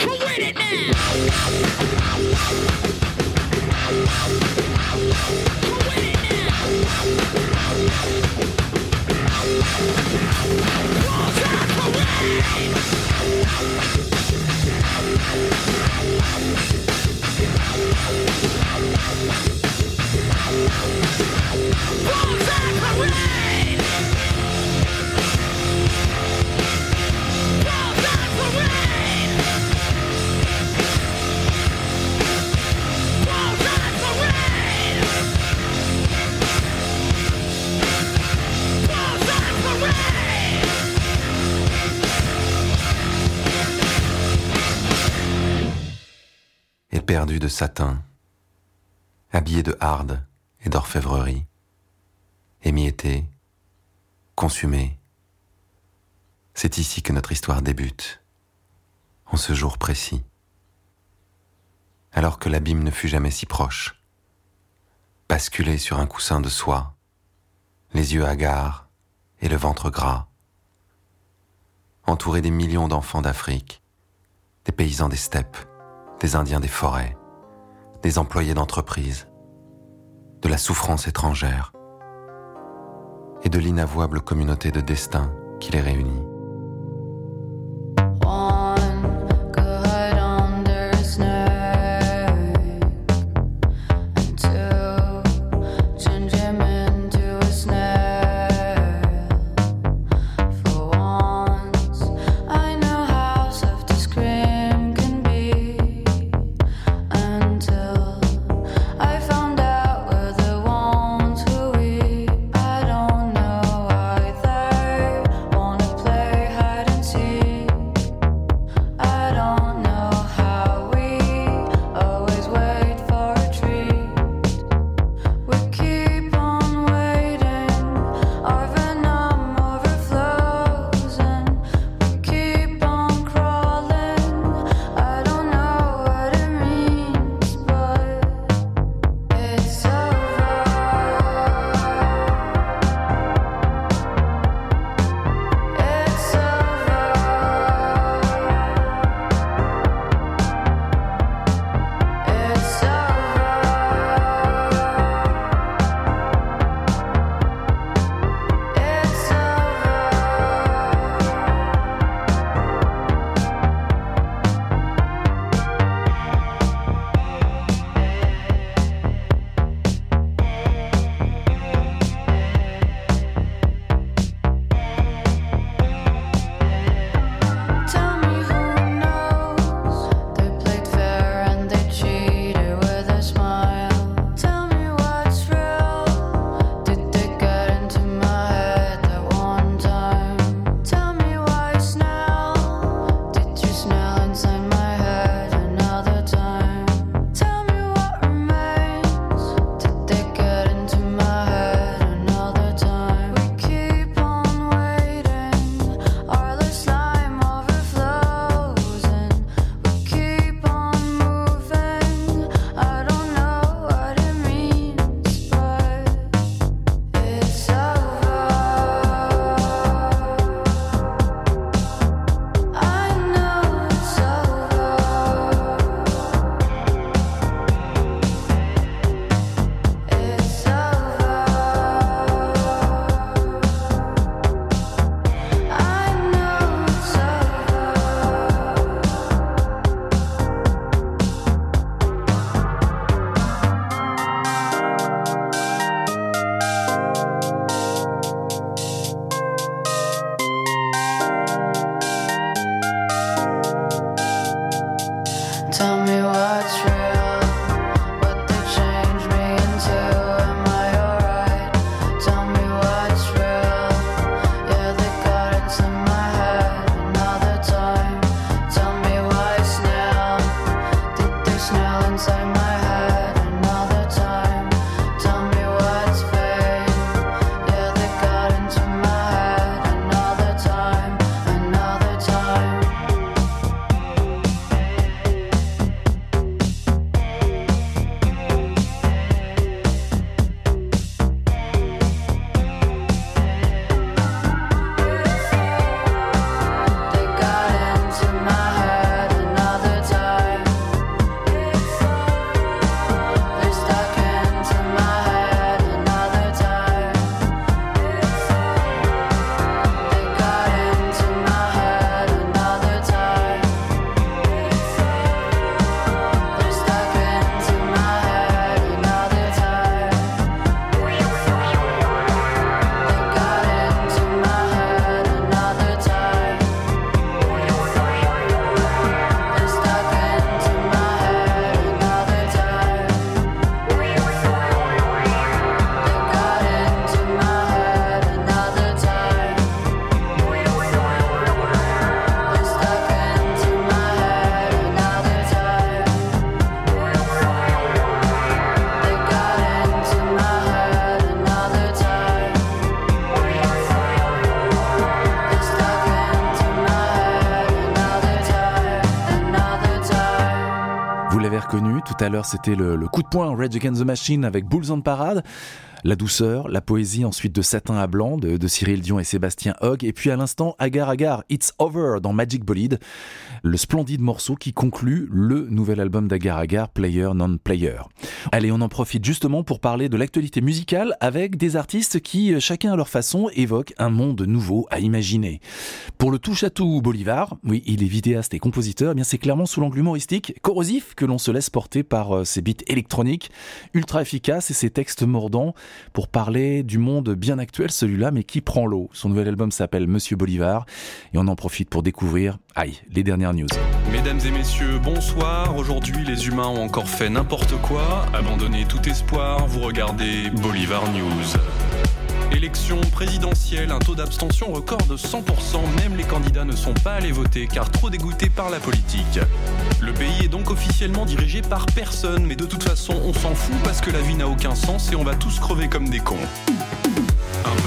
Hey! Éperdu de satin, habillé de harde et d'orfèvrerie, émietté, consumé. C'est ici que notre histoire débute, en ce jour précis. Alors que l'abîme ne fut jamais si proche, basculé sur un coussin de soie, les yeux hagards et le ventre gras, entouré des millions d'enfants d'Afrique, des paysans des steppes, des Indiens des forêts, des employés d'entreprise, de la souffrance étrangère et de l'inavouable communauté de destin qui les réunit. C'était le, le coup de poing Rage Against the Machine avec Bulls on Parade. La douceur, la poésie ensuite de Satin à Blanc de, de Cyril Dion et Sébastien Hogg. Et puis à l'instant, Agar Agar, It's Over dans Magic Bolide. Le splendide morceau qui conclut le nouvel album d'Agar Agar, Player Non-Player. Allez, on en profite justement pour parler de l'actualité musicale avec des artistes qui, chacun à leur façon, évoquent un monde nouveau à imaginer. Pour le touche-à-tout Bolivar, oui, il est vidéaste et compositeur, eh bien c'est clairement sous l'angle humoristique, corrosif, que l'on se laisse porter par euh, ses beats électroniques, ultra efficaces et ses textes mordants pour parler du monde bien actuel, celui-là, mais qui prend l'eau. Son nouvel album s'appelle Monsieur Bolivar et on en profite pour découvrir, aïe, les dernières Mesdames et messieurs, bonsoir. Aujourd'hui, les humains ont encore fait n'importe quoi. Abandonnez tout espoir, vous regardez Bolivar News. Élection présidentielle, un taux d'abstention record de 100%, même les candidats ne sont pas allés voter car trop dégoûtés par la politique. Le pays est donc officiellement dirigé par personne, mais de toute façon on s'en fout parce que la vie n'a aucun sens et on va tous crever comme des cons.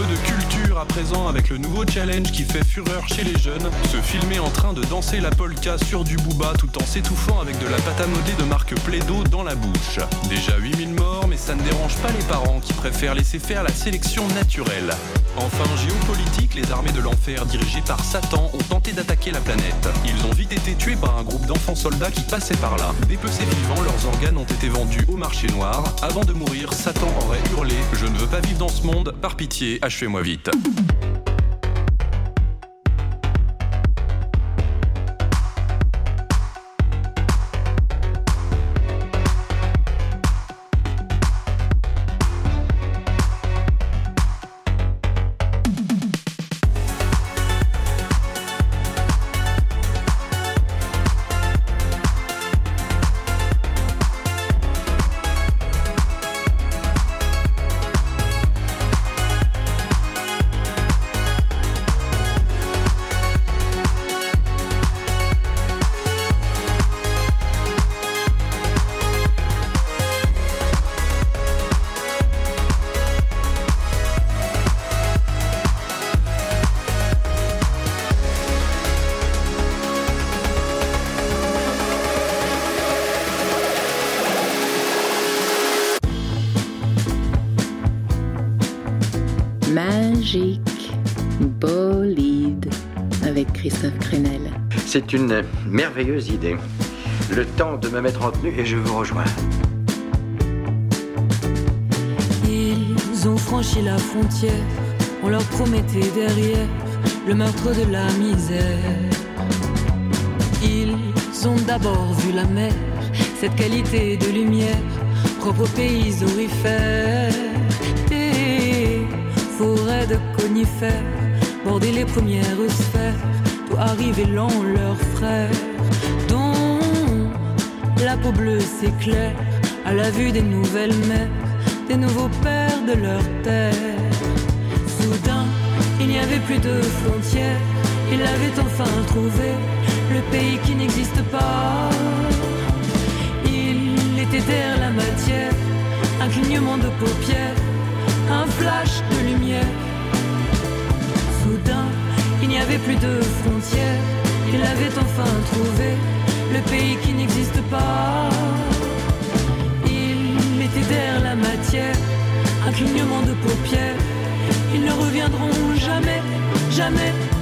De culture à présent avec le nouveau challenge qui fait fureur chez les jeunes. Se filmer en train de danser la polka sur du booba tout en s'étouffant avec de la pâte à modeler de marque Plaido dans la bouche. Déjà 8000 morts, mais ça ne dérange pas les parents qui préfèrent laisser faire la sélection naturelle. Enfin, géopolitique, les armées de l'enfer dirigées par Satan ont tenté d'attaquer la planète. Ils ont vite été tués par un groupe d'enfants soldats qui passaient par là. Dépecés vivants, leurs organes ont été vendus au marché noir. Avant de mourir, Satan aurait hurlé Je ne veux pas vivre dans ce monde, par pitié, achevez-moi vite. Merveilleuse idée. Le temps de me mettre en tenue et je vous rejoins. Ils ont franchi la frontière, on leur promettait derrière le meurtre de la misère. Ils ont d'abord vu la mer, cette qualité de lumière, propre aux pays aurifères. Des forêts de conifères, border les premières sphères, arriver lent leurs frères, dont la peau bleue s'éclaire à la vue des nouvelles mers, des nouveaux pères de leur terre. Soudain, il n'y avait plus de frontières, il avait enfin trouvé le pays qui n'existe pas. Il était derrière la matière, un clignement de paupières, un flash de lumière. Il n'y avait plus de frontières, il avait enfin trouvé le pays qui n'existe pas. Il était derrière la matière, un clignement de paupières. Ils ne reviendront jamais, jamais.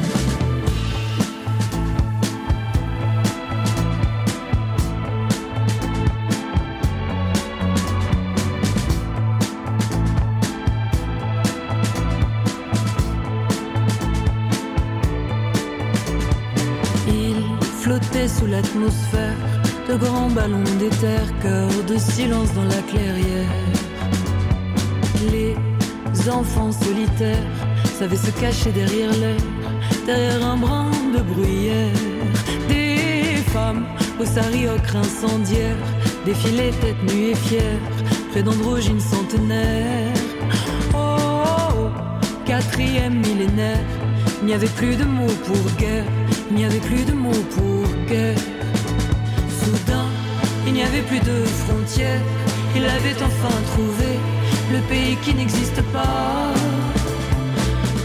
De grands ballons d'éther, cœur de silence dans la clairière. Les enfants solitaires savaient se cacher derrière l'air, derrière un brin de bruyère. Des femmes aux sari ocre incendiaires défilaient tête nue et fières près d'androgynes centenaires. Oh, oh, oh, quatrième millénaire, il n'y avait plus de mots pour guerre, il n'y avait plus de mots pour guerre. Soudain, il n'y avait plus de frontières, il avait enfin trouvé le pays qui n'existe pas.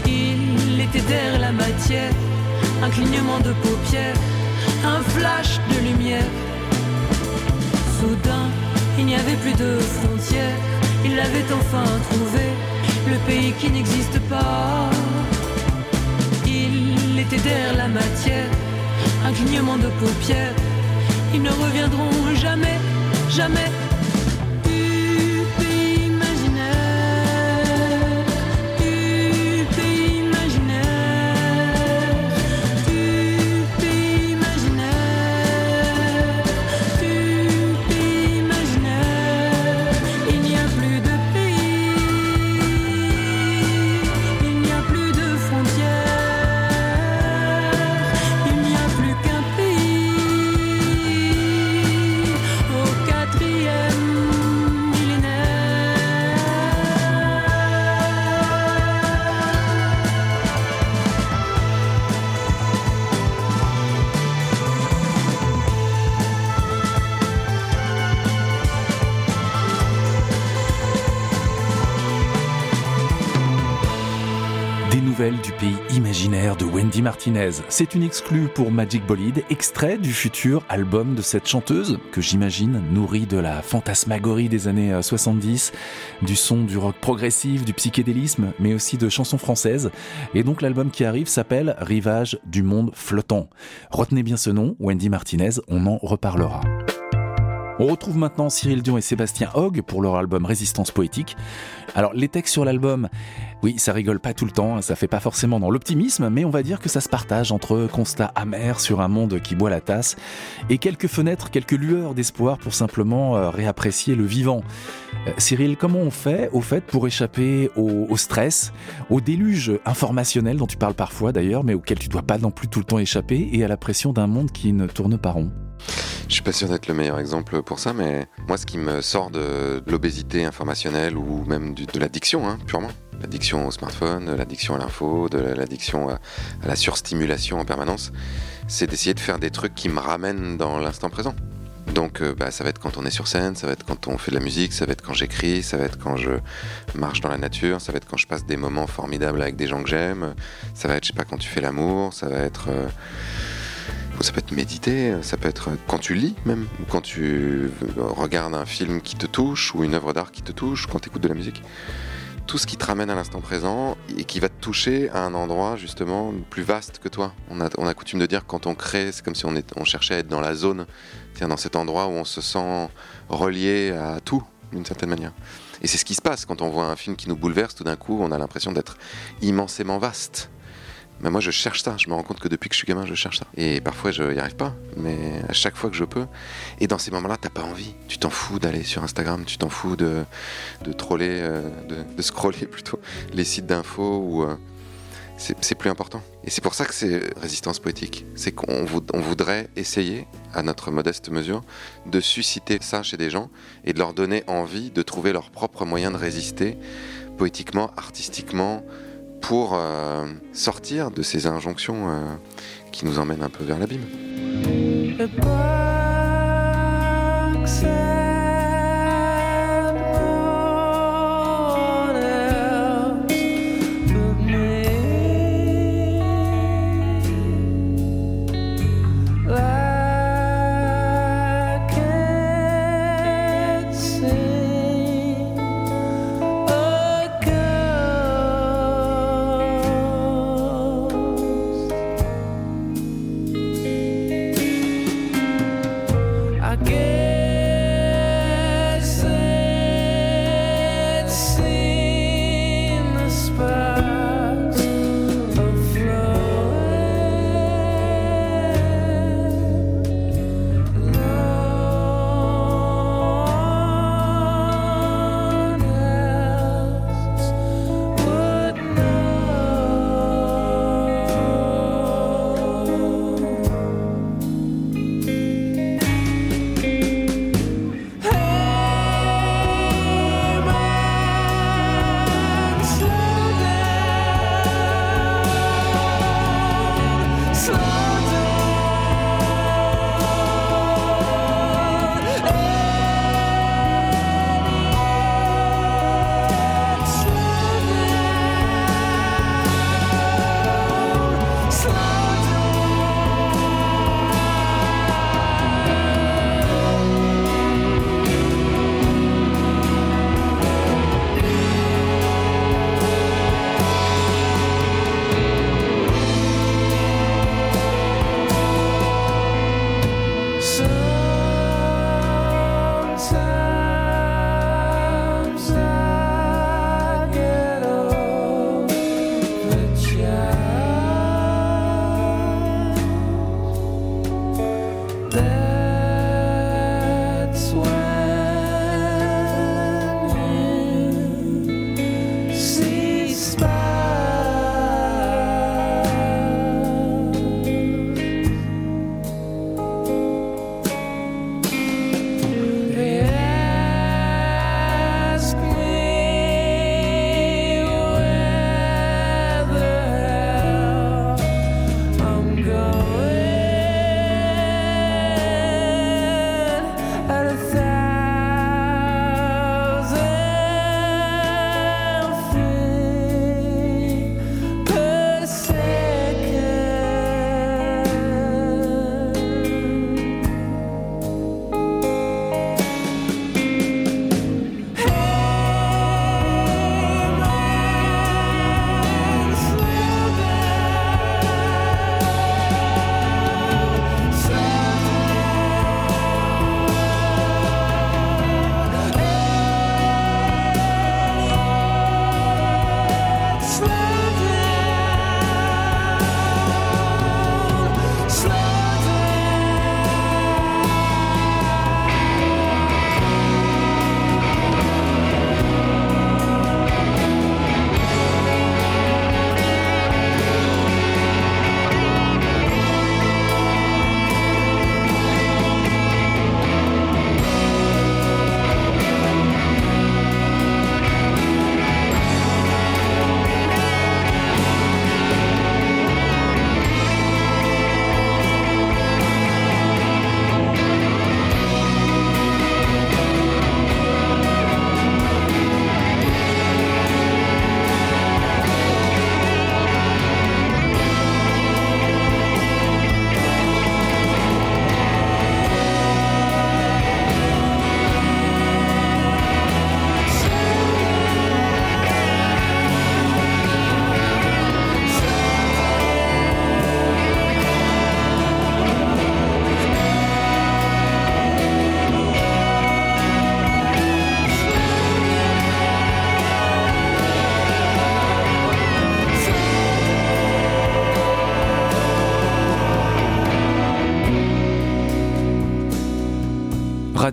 Il était derrière la matière, un clignement de paupières, un flash de lumière. Soudain, il n'y avait plus de frontières. Il l'avait enfin trouvé, le pays qui n'existe pas. Derrière la matière, un clignement de paupières. Ils ne reviendront jamais, jamais. Wendy Martinez. C'est une exclue pour Magic Bolide, extrait du futur album de cette chanteuse, que j'imagine nourrie de la fantasmagorie des années euh, 70, du son du rock progressif, du psychédélisme, mais aussi de chansons françaises. Et donc l'album qui arrive s'appelle Rivage du monde flottant. Retenez bien ce nom, Wendy Martinez, on en reparlera. On retrouve maintenant Cyril Dion et Sébastien Hogg pour leur album Résistance poétique. Alors les textes sur l'album, oui, ça rigole pas tout le temps, ça fait pas forcément dans l'optimisme, mais on va dire que ça se partage entre constats amers sur un monde qui boit la tasse et quelques fenêtres, quelques lueurs d'espoir pour simplement euh, réapprécier le vivant. Euh, Cyril, comment on fait au fait pour échapper au, au stress, au déluge informationnel dont tu parles parfois d'ailleurs, mais auquel tu dois pas non plus tout le temps échapper et à la pression d'un monde qui ne tourne pas rond? Je suis pas sûr d'être le meilleur exemple pour ça, mais moi, ce qui me sort de, l'obésité informationnelle ou même de l'addiction, hein, purement, l'addiction au smartphone, l'addiction à l'info, de la- l'addiction à, à la surstimulation en permanence, c'est d'essayer de faire des trucs qui me ramènent dans l'instant présent. Donc, euh, bah, ça va être quand on est sur scène, ça va être quand on fait de la musique, ça va être quand j'écris, ça va être quand je marche dans la nature, ça va être quand je passe des moments formidables avec des gens que j'aime, ça va être, je sais pas, quand tu fais l'amour, ça va être. euh, ça peut être méditer, ça peut être quand tu lis même, ou quand tu regardes un film qui te touche, ou une œuvre d'art qui te touche, quand tu écoutes de la musique. Tout ce qui te ramène à l'instant présent et qui va te toucher à un endroit justement plus vaste que toi. On a, coutume de dire quand on crée, c'est comme si on, cherchait à être dans la zone, dans cet endroit où on se sent relié à tout d'une certaine manière. Et c'est ce qui se passe quand on voit un film qui nous bouleverse, tout d'un coup on a l'impression d'être immensément vaste. Mais moi, je cherche ça. Je me rends compte que depuis que je suis gamin, je cherche ça. Et parfois, je n'y arrive pas. Mais à chaque fois que je peux. Et dans ces moments-là, t'as pas envie. Tu t'en fous d'aller sur Instagram. Tu t'en fous de, de troller, euh, de, scroller plutôt les sites d'infos ou. euh, c'est plus important. Et c'est pour ça que c'est résistance poétique. C'est qu'on vou- on voudrait essayer, à notre modeste mesure, de susciter ça chez des gens et de leur donner envie de trouver leur propre moyen de résister poétiquement, artistiquement, pour euh, sortir de ces injonctions euh, qui nous emmènent un peu vers l'abîme.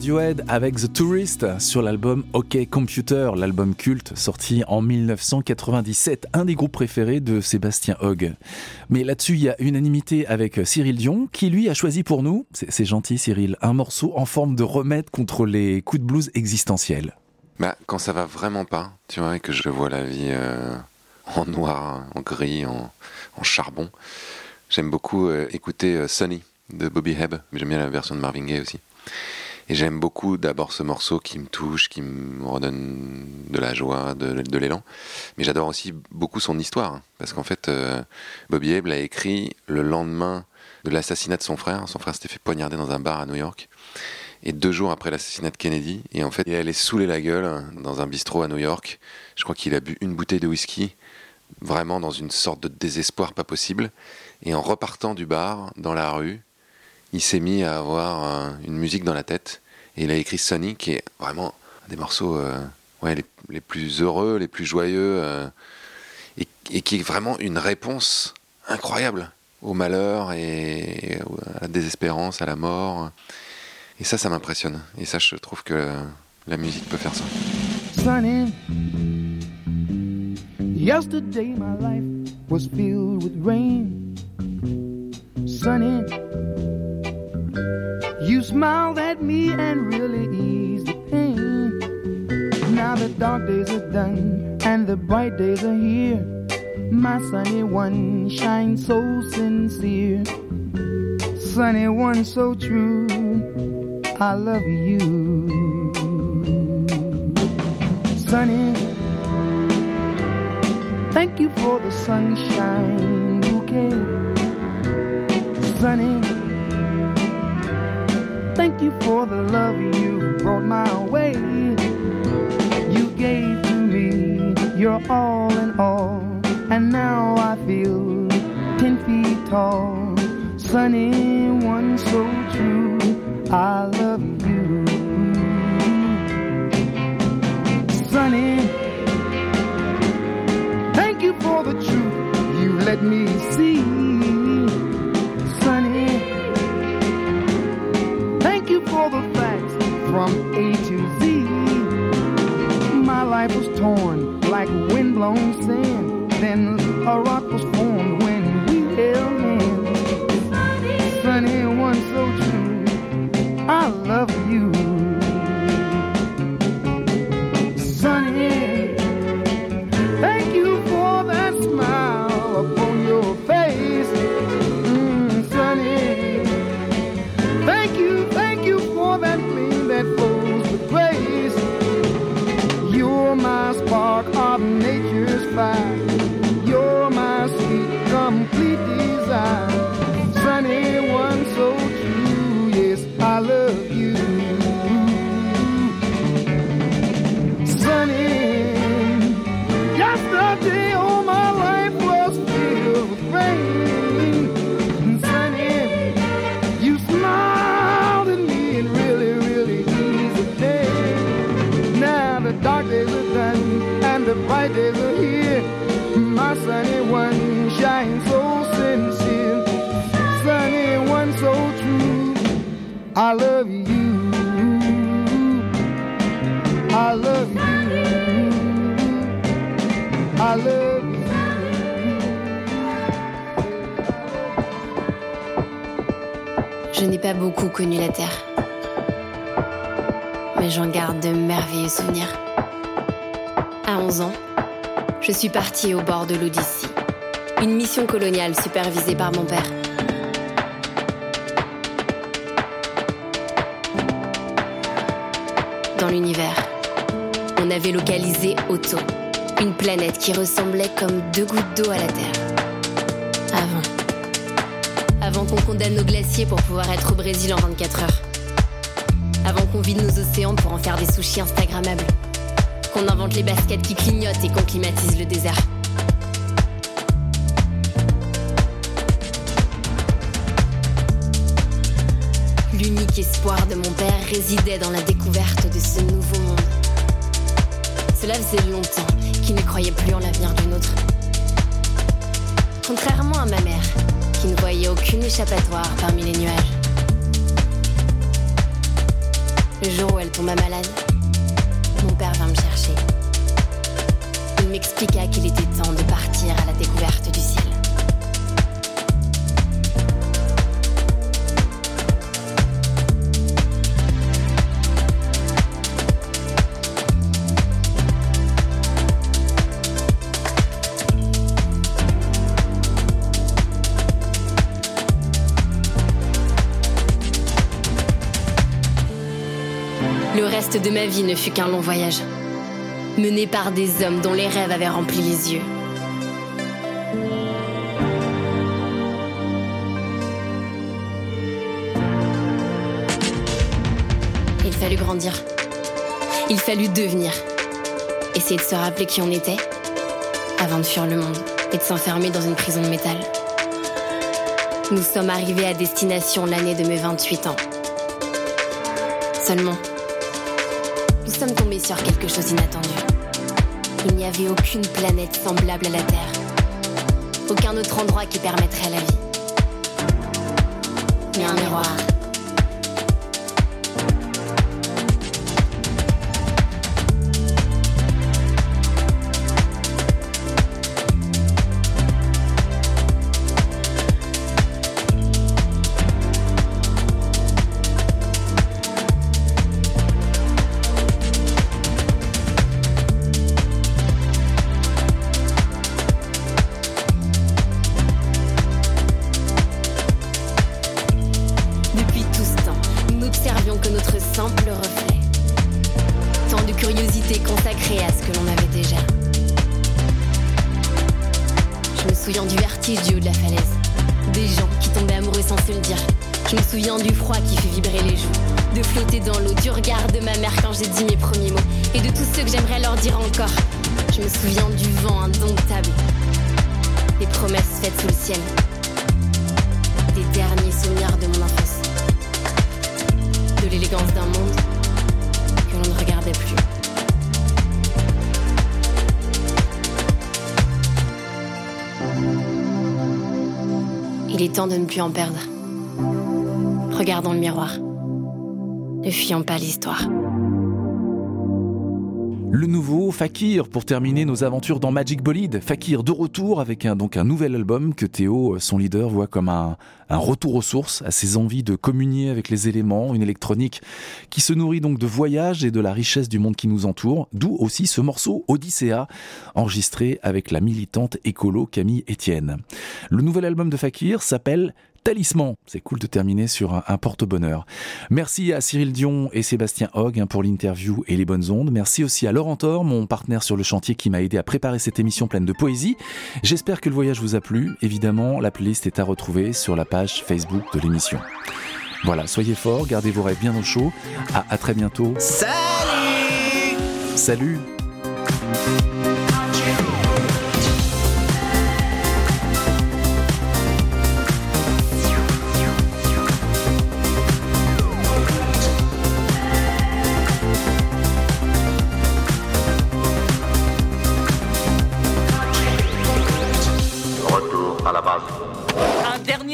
Radiohead avec The Tourist sur l'album OK Computer, l'album culte sorti en 1997, un des groupes préférés de Sébastien Hogg. Mais là-dessus, il y a unanimité avec Cyril Dion qui lui a choisi pour nous, c'est gentil Cyril, un morceau en forme de remède contre les coups de blues existentiels. Bah, quand ça va vraiment pas, tu vois, et que je vois la vie euh, en noir, en gris, en, charbon, j'aime beaucoup euh, écouter euh, Sunny de Bobby Hebb, j'aime bien la version de Marvin Gaye aussi. Et j'aime beaucoup d'abord ce morceau qui me touche, qui me redonne de la joie, de, l'élan. Mais j'adore aussi beaucoup son histoire, hein, parce qu'en fait, euh, Bobby Hebb l'a écrit le lendemain de l'assassinat de son frère. Son frère s'était fait poignarder dans un bar à New York. Et deux jours après l'assassinat de Kennedy, et en fait, il est allé saouler la gueule dans un bistrot à New York. Je crois qu'il a bu une bouteille de whisky, vraiment dans une sorte de désespoir pas possible. Et en repartant du bar, dans la rue, il s'est mis à avoir euh, une musique dans la tête. Et il a écrit Sonny, qui est vraiment des morceaux euh, ouais, les, les plus heureux, les plus joyeux, euh, et, et qui est vraiment une réponse incroyable au malheur et à la désespérance, à la mort. Et ça, ça m'impressionne. Et ça, je trouve que la musique peut faire ça. Sunny. Yesterday my life was filled with rain. Sunny. You smiled at me and really eased the pain. Now the dark days are done and the bright days are here. My sunny one shines so sincere. Sunny one so true. I love you. Sunny. Thank you for the sunshine bouquet. Sunny. Thank you for the love you brought my way. You gave to me your all in all. And now I feel ten feet tall. Sunny one so true. I love you. Sunny. Thank you for the truth you let me see. For the facts from A to Z. My life was torn like windblown sand. Then a rock was formed when we held hands. Sunny, one so true. I love beaucoup connu la Terre. Mais j'en garde de merveilleux souvenirs. À 11 ans, je suis partie au bord de l'Odyssée. Une mission coloniale supervisée par mon père. Dans l'univers, on avait localisé Otto, une planète qui ressemblait comme deux gouttes d'eau à la Terre. Condamne nos glaciers pour pouvoir être au Brésil en 24 heures. Avant qu'on vide nos océans pour en faire des sushis Instagrammables. Qu'on invente les baskets qui clignotent et qu'on climatise le désert. L'unique espoir de mon père résidait dans la découverte de ce nouveau monde. Cela faisait longtemps qu'il ne croyait plus en l'avenir du nôtre. Contrairement à ma mère, qui ne voyait aucune échappatoire parmi les nuages. Le jour où elle tomba malade, mon père vint me chercher. Il m'expliqua qu'il était temps de partir à la découverte du ciel. De ma vie ne fut qu'un long voyage, mené par des hommes dont les rêves avaient rempli les yeux. Il fallut grandir. Il fallut devenir. Essayer de se rappeler qui on était avant de fuir le monde et de s'enfermer dans une prison de métal. Nous sommes arrivés à destination l'année de mes 28 ans. Seulement, sur quelque chose d'inattendu. Il n'y avait aucune planète semblable à la Terre. Aucun autre endroit qui permettrait la vie. Mais un miroir. Consacrée à ce que l'on avait déjà. Je me souviens du vertige du haut de la falaise. Des gens qui tombaient amoureux sans se le dire. Je me souviens du froid qui fait vibrer les joues. De flotter dans l'eau, du regard de ma mère quand j'ai dit mes premiers mots. Et de tous ceux que j'aimerais leur dire encore. Je me souviens du vent indomptable. Des promesses faites sous le ciel. Des derniers souvenirs de mon enfance de l'élégance d'un monde que l'on ne regardait plus. Il est temps de ne plus en perdre. Regardons le miroir. Ne fuyons pas l'histoire. Le nouveau Fakir pour terminer nos aventures dans Magic Bolide. Fakir de retour avec un, donc un nouvel album que Théo, son leader, voit comme un, un retour aux sources, à ses envies de communier avec les éléments, une électronique qui se nourrit donc de voyages et de la richesse du monde qui nous entoure, d'où aussi ce morceau Odyssea, enregistré avec la militante écolo Camille Etienne. Le nouvel album de Fakir s'appelle Talisman. C'est cool de terminer sur un, un porte-bonheur. Merci à Cyril Dion et Sébastien Hogg hein, pour l'interview et les bonnes ondes. Merci aussi à Laurent Thor, mon partenaire sur le chantier qui m'a aidé à préparer cette émission pleine de poésie. J'espère que le voyage vous a plu. Évidemment, la playlist est à retrouver sur la page Facebook de l'émission. Voilà, soyez forts, gardez vos rêves bien au chaud. À, à très bientôt. Salut Salut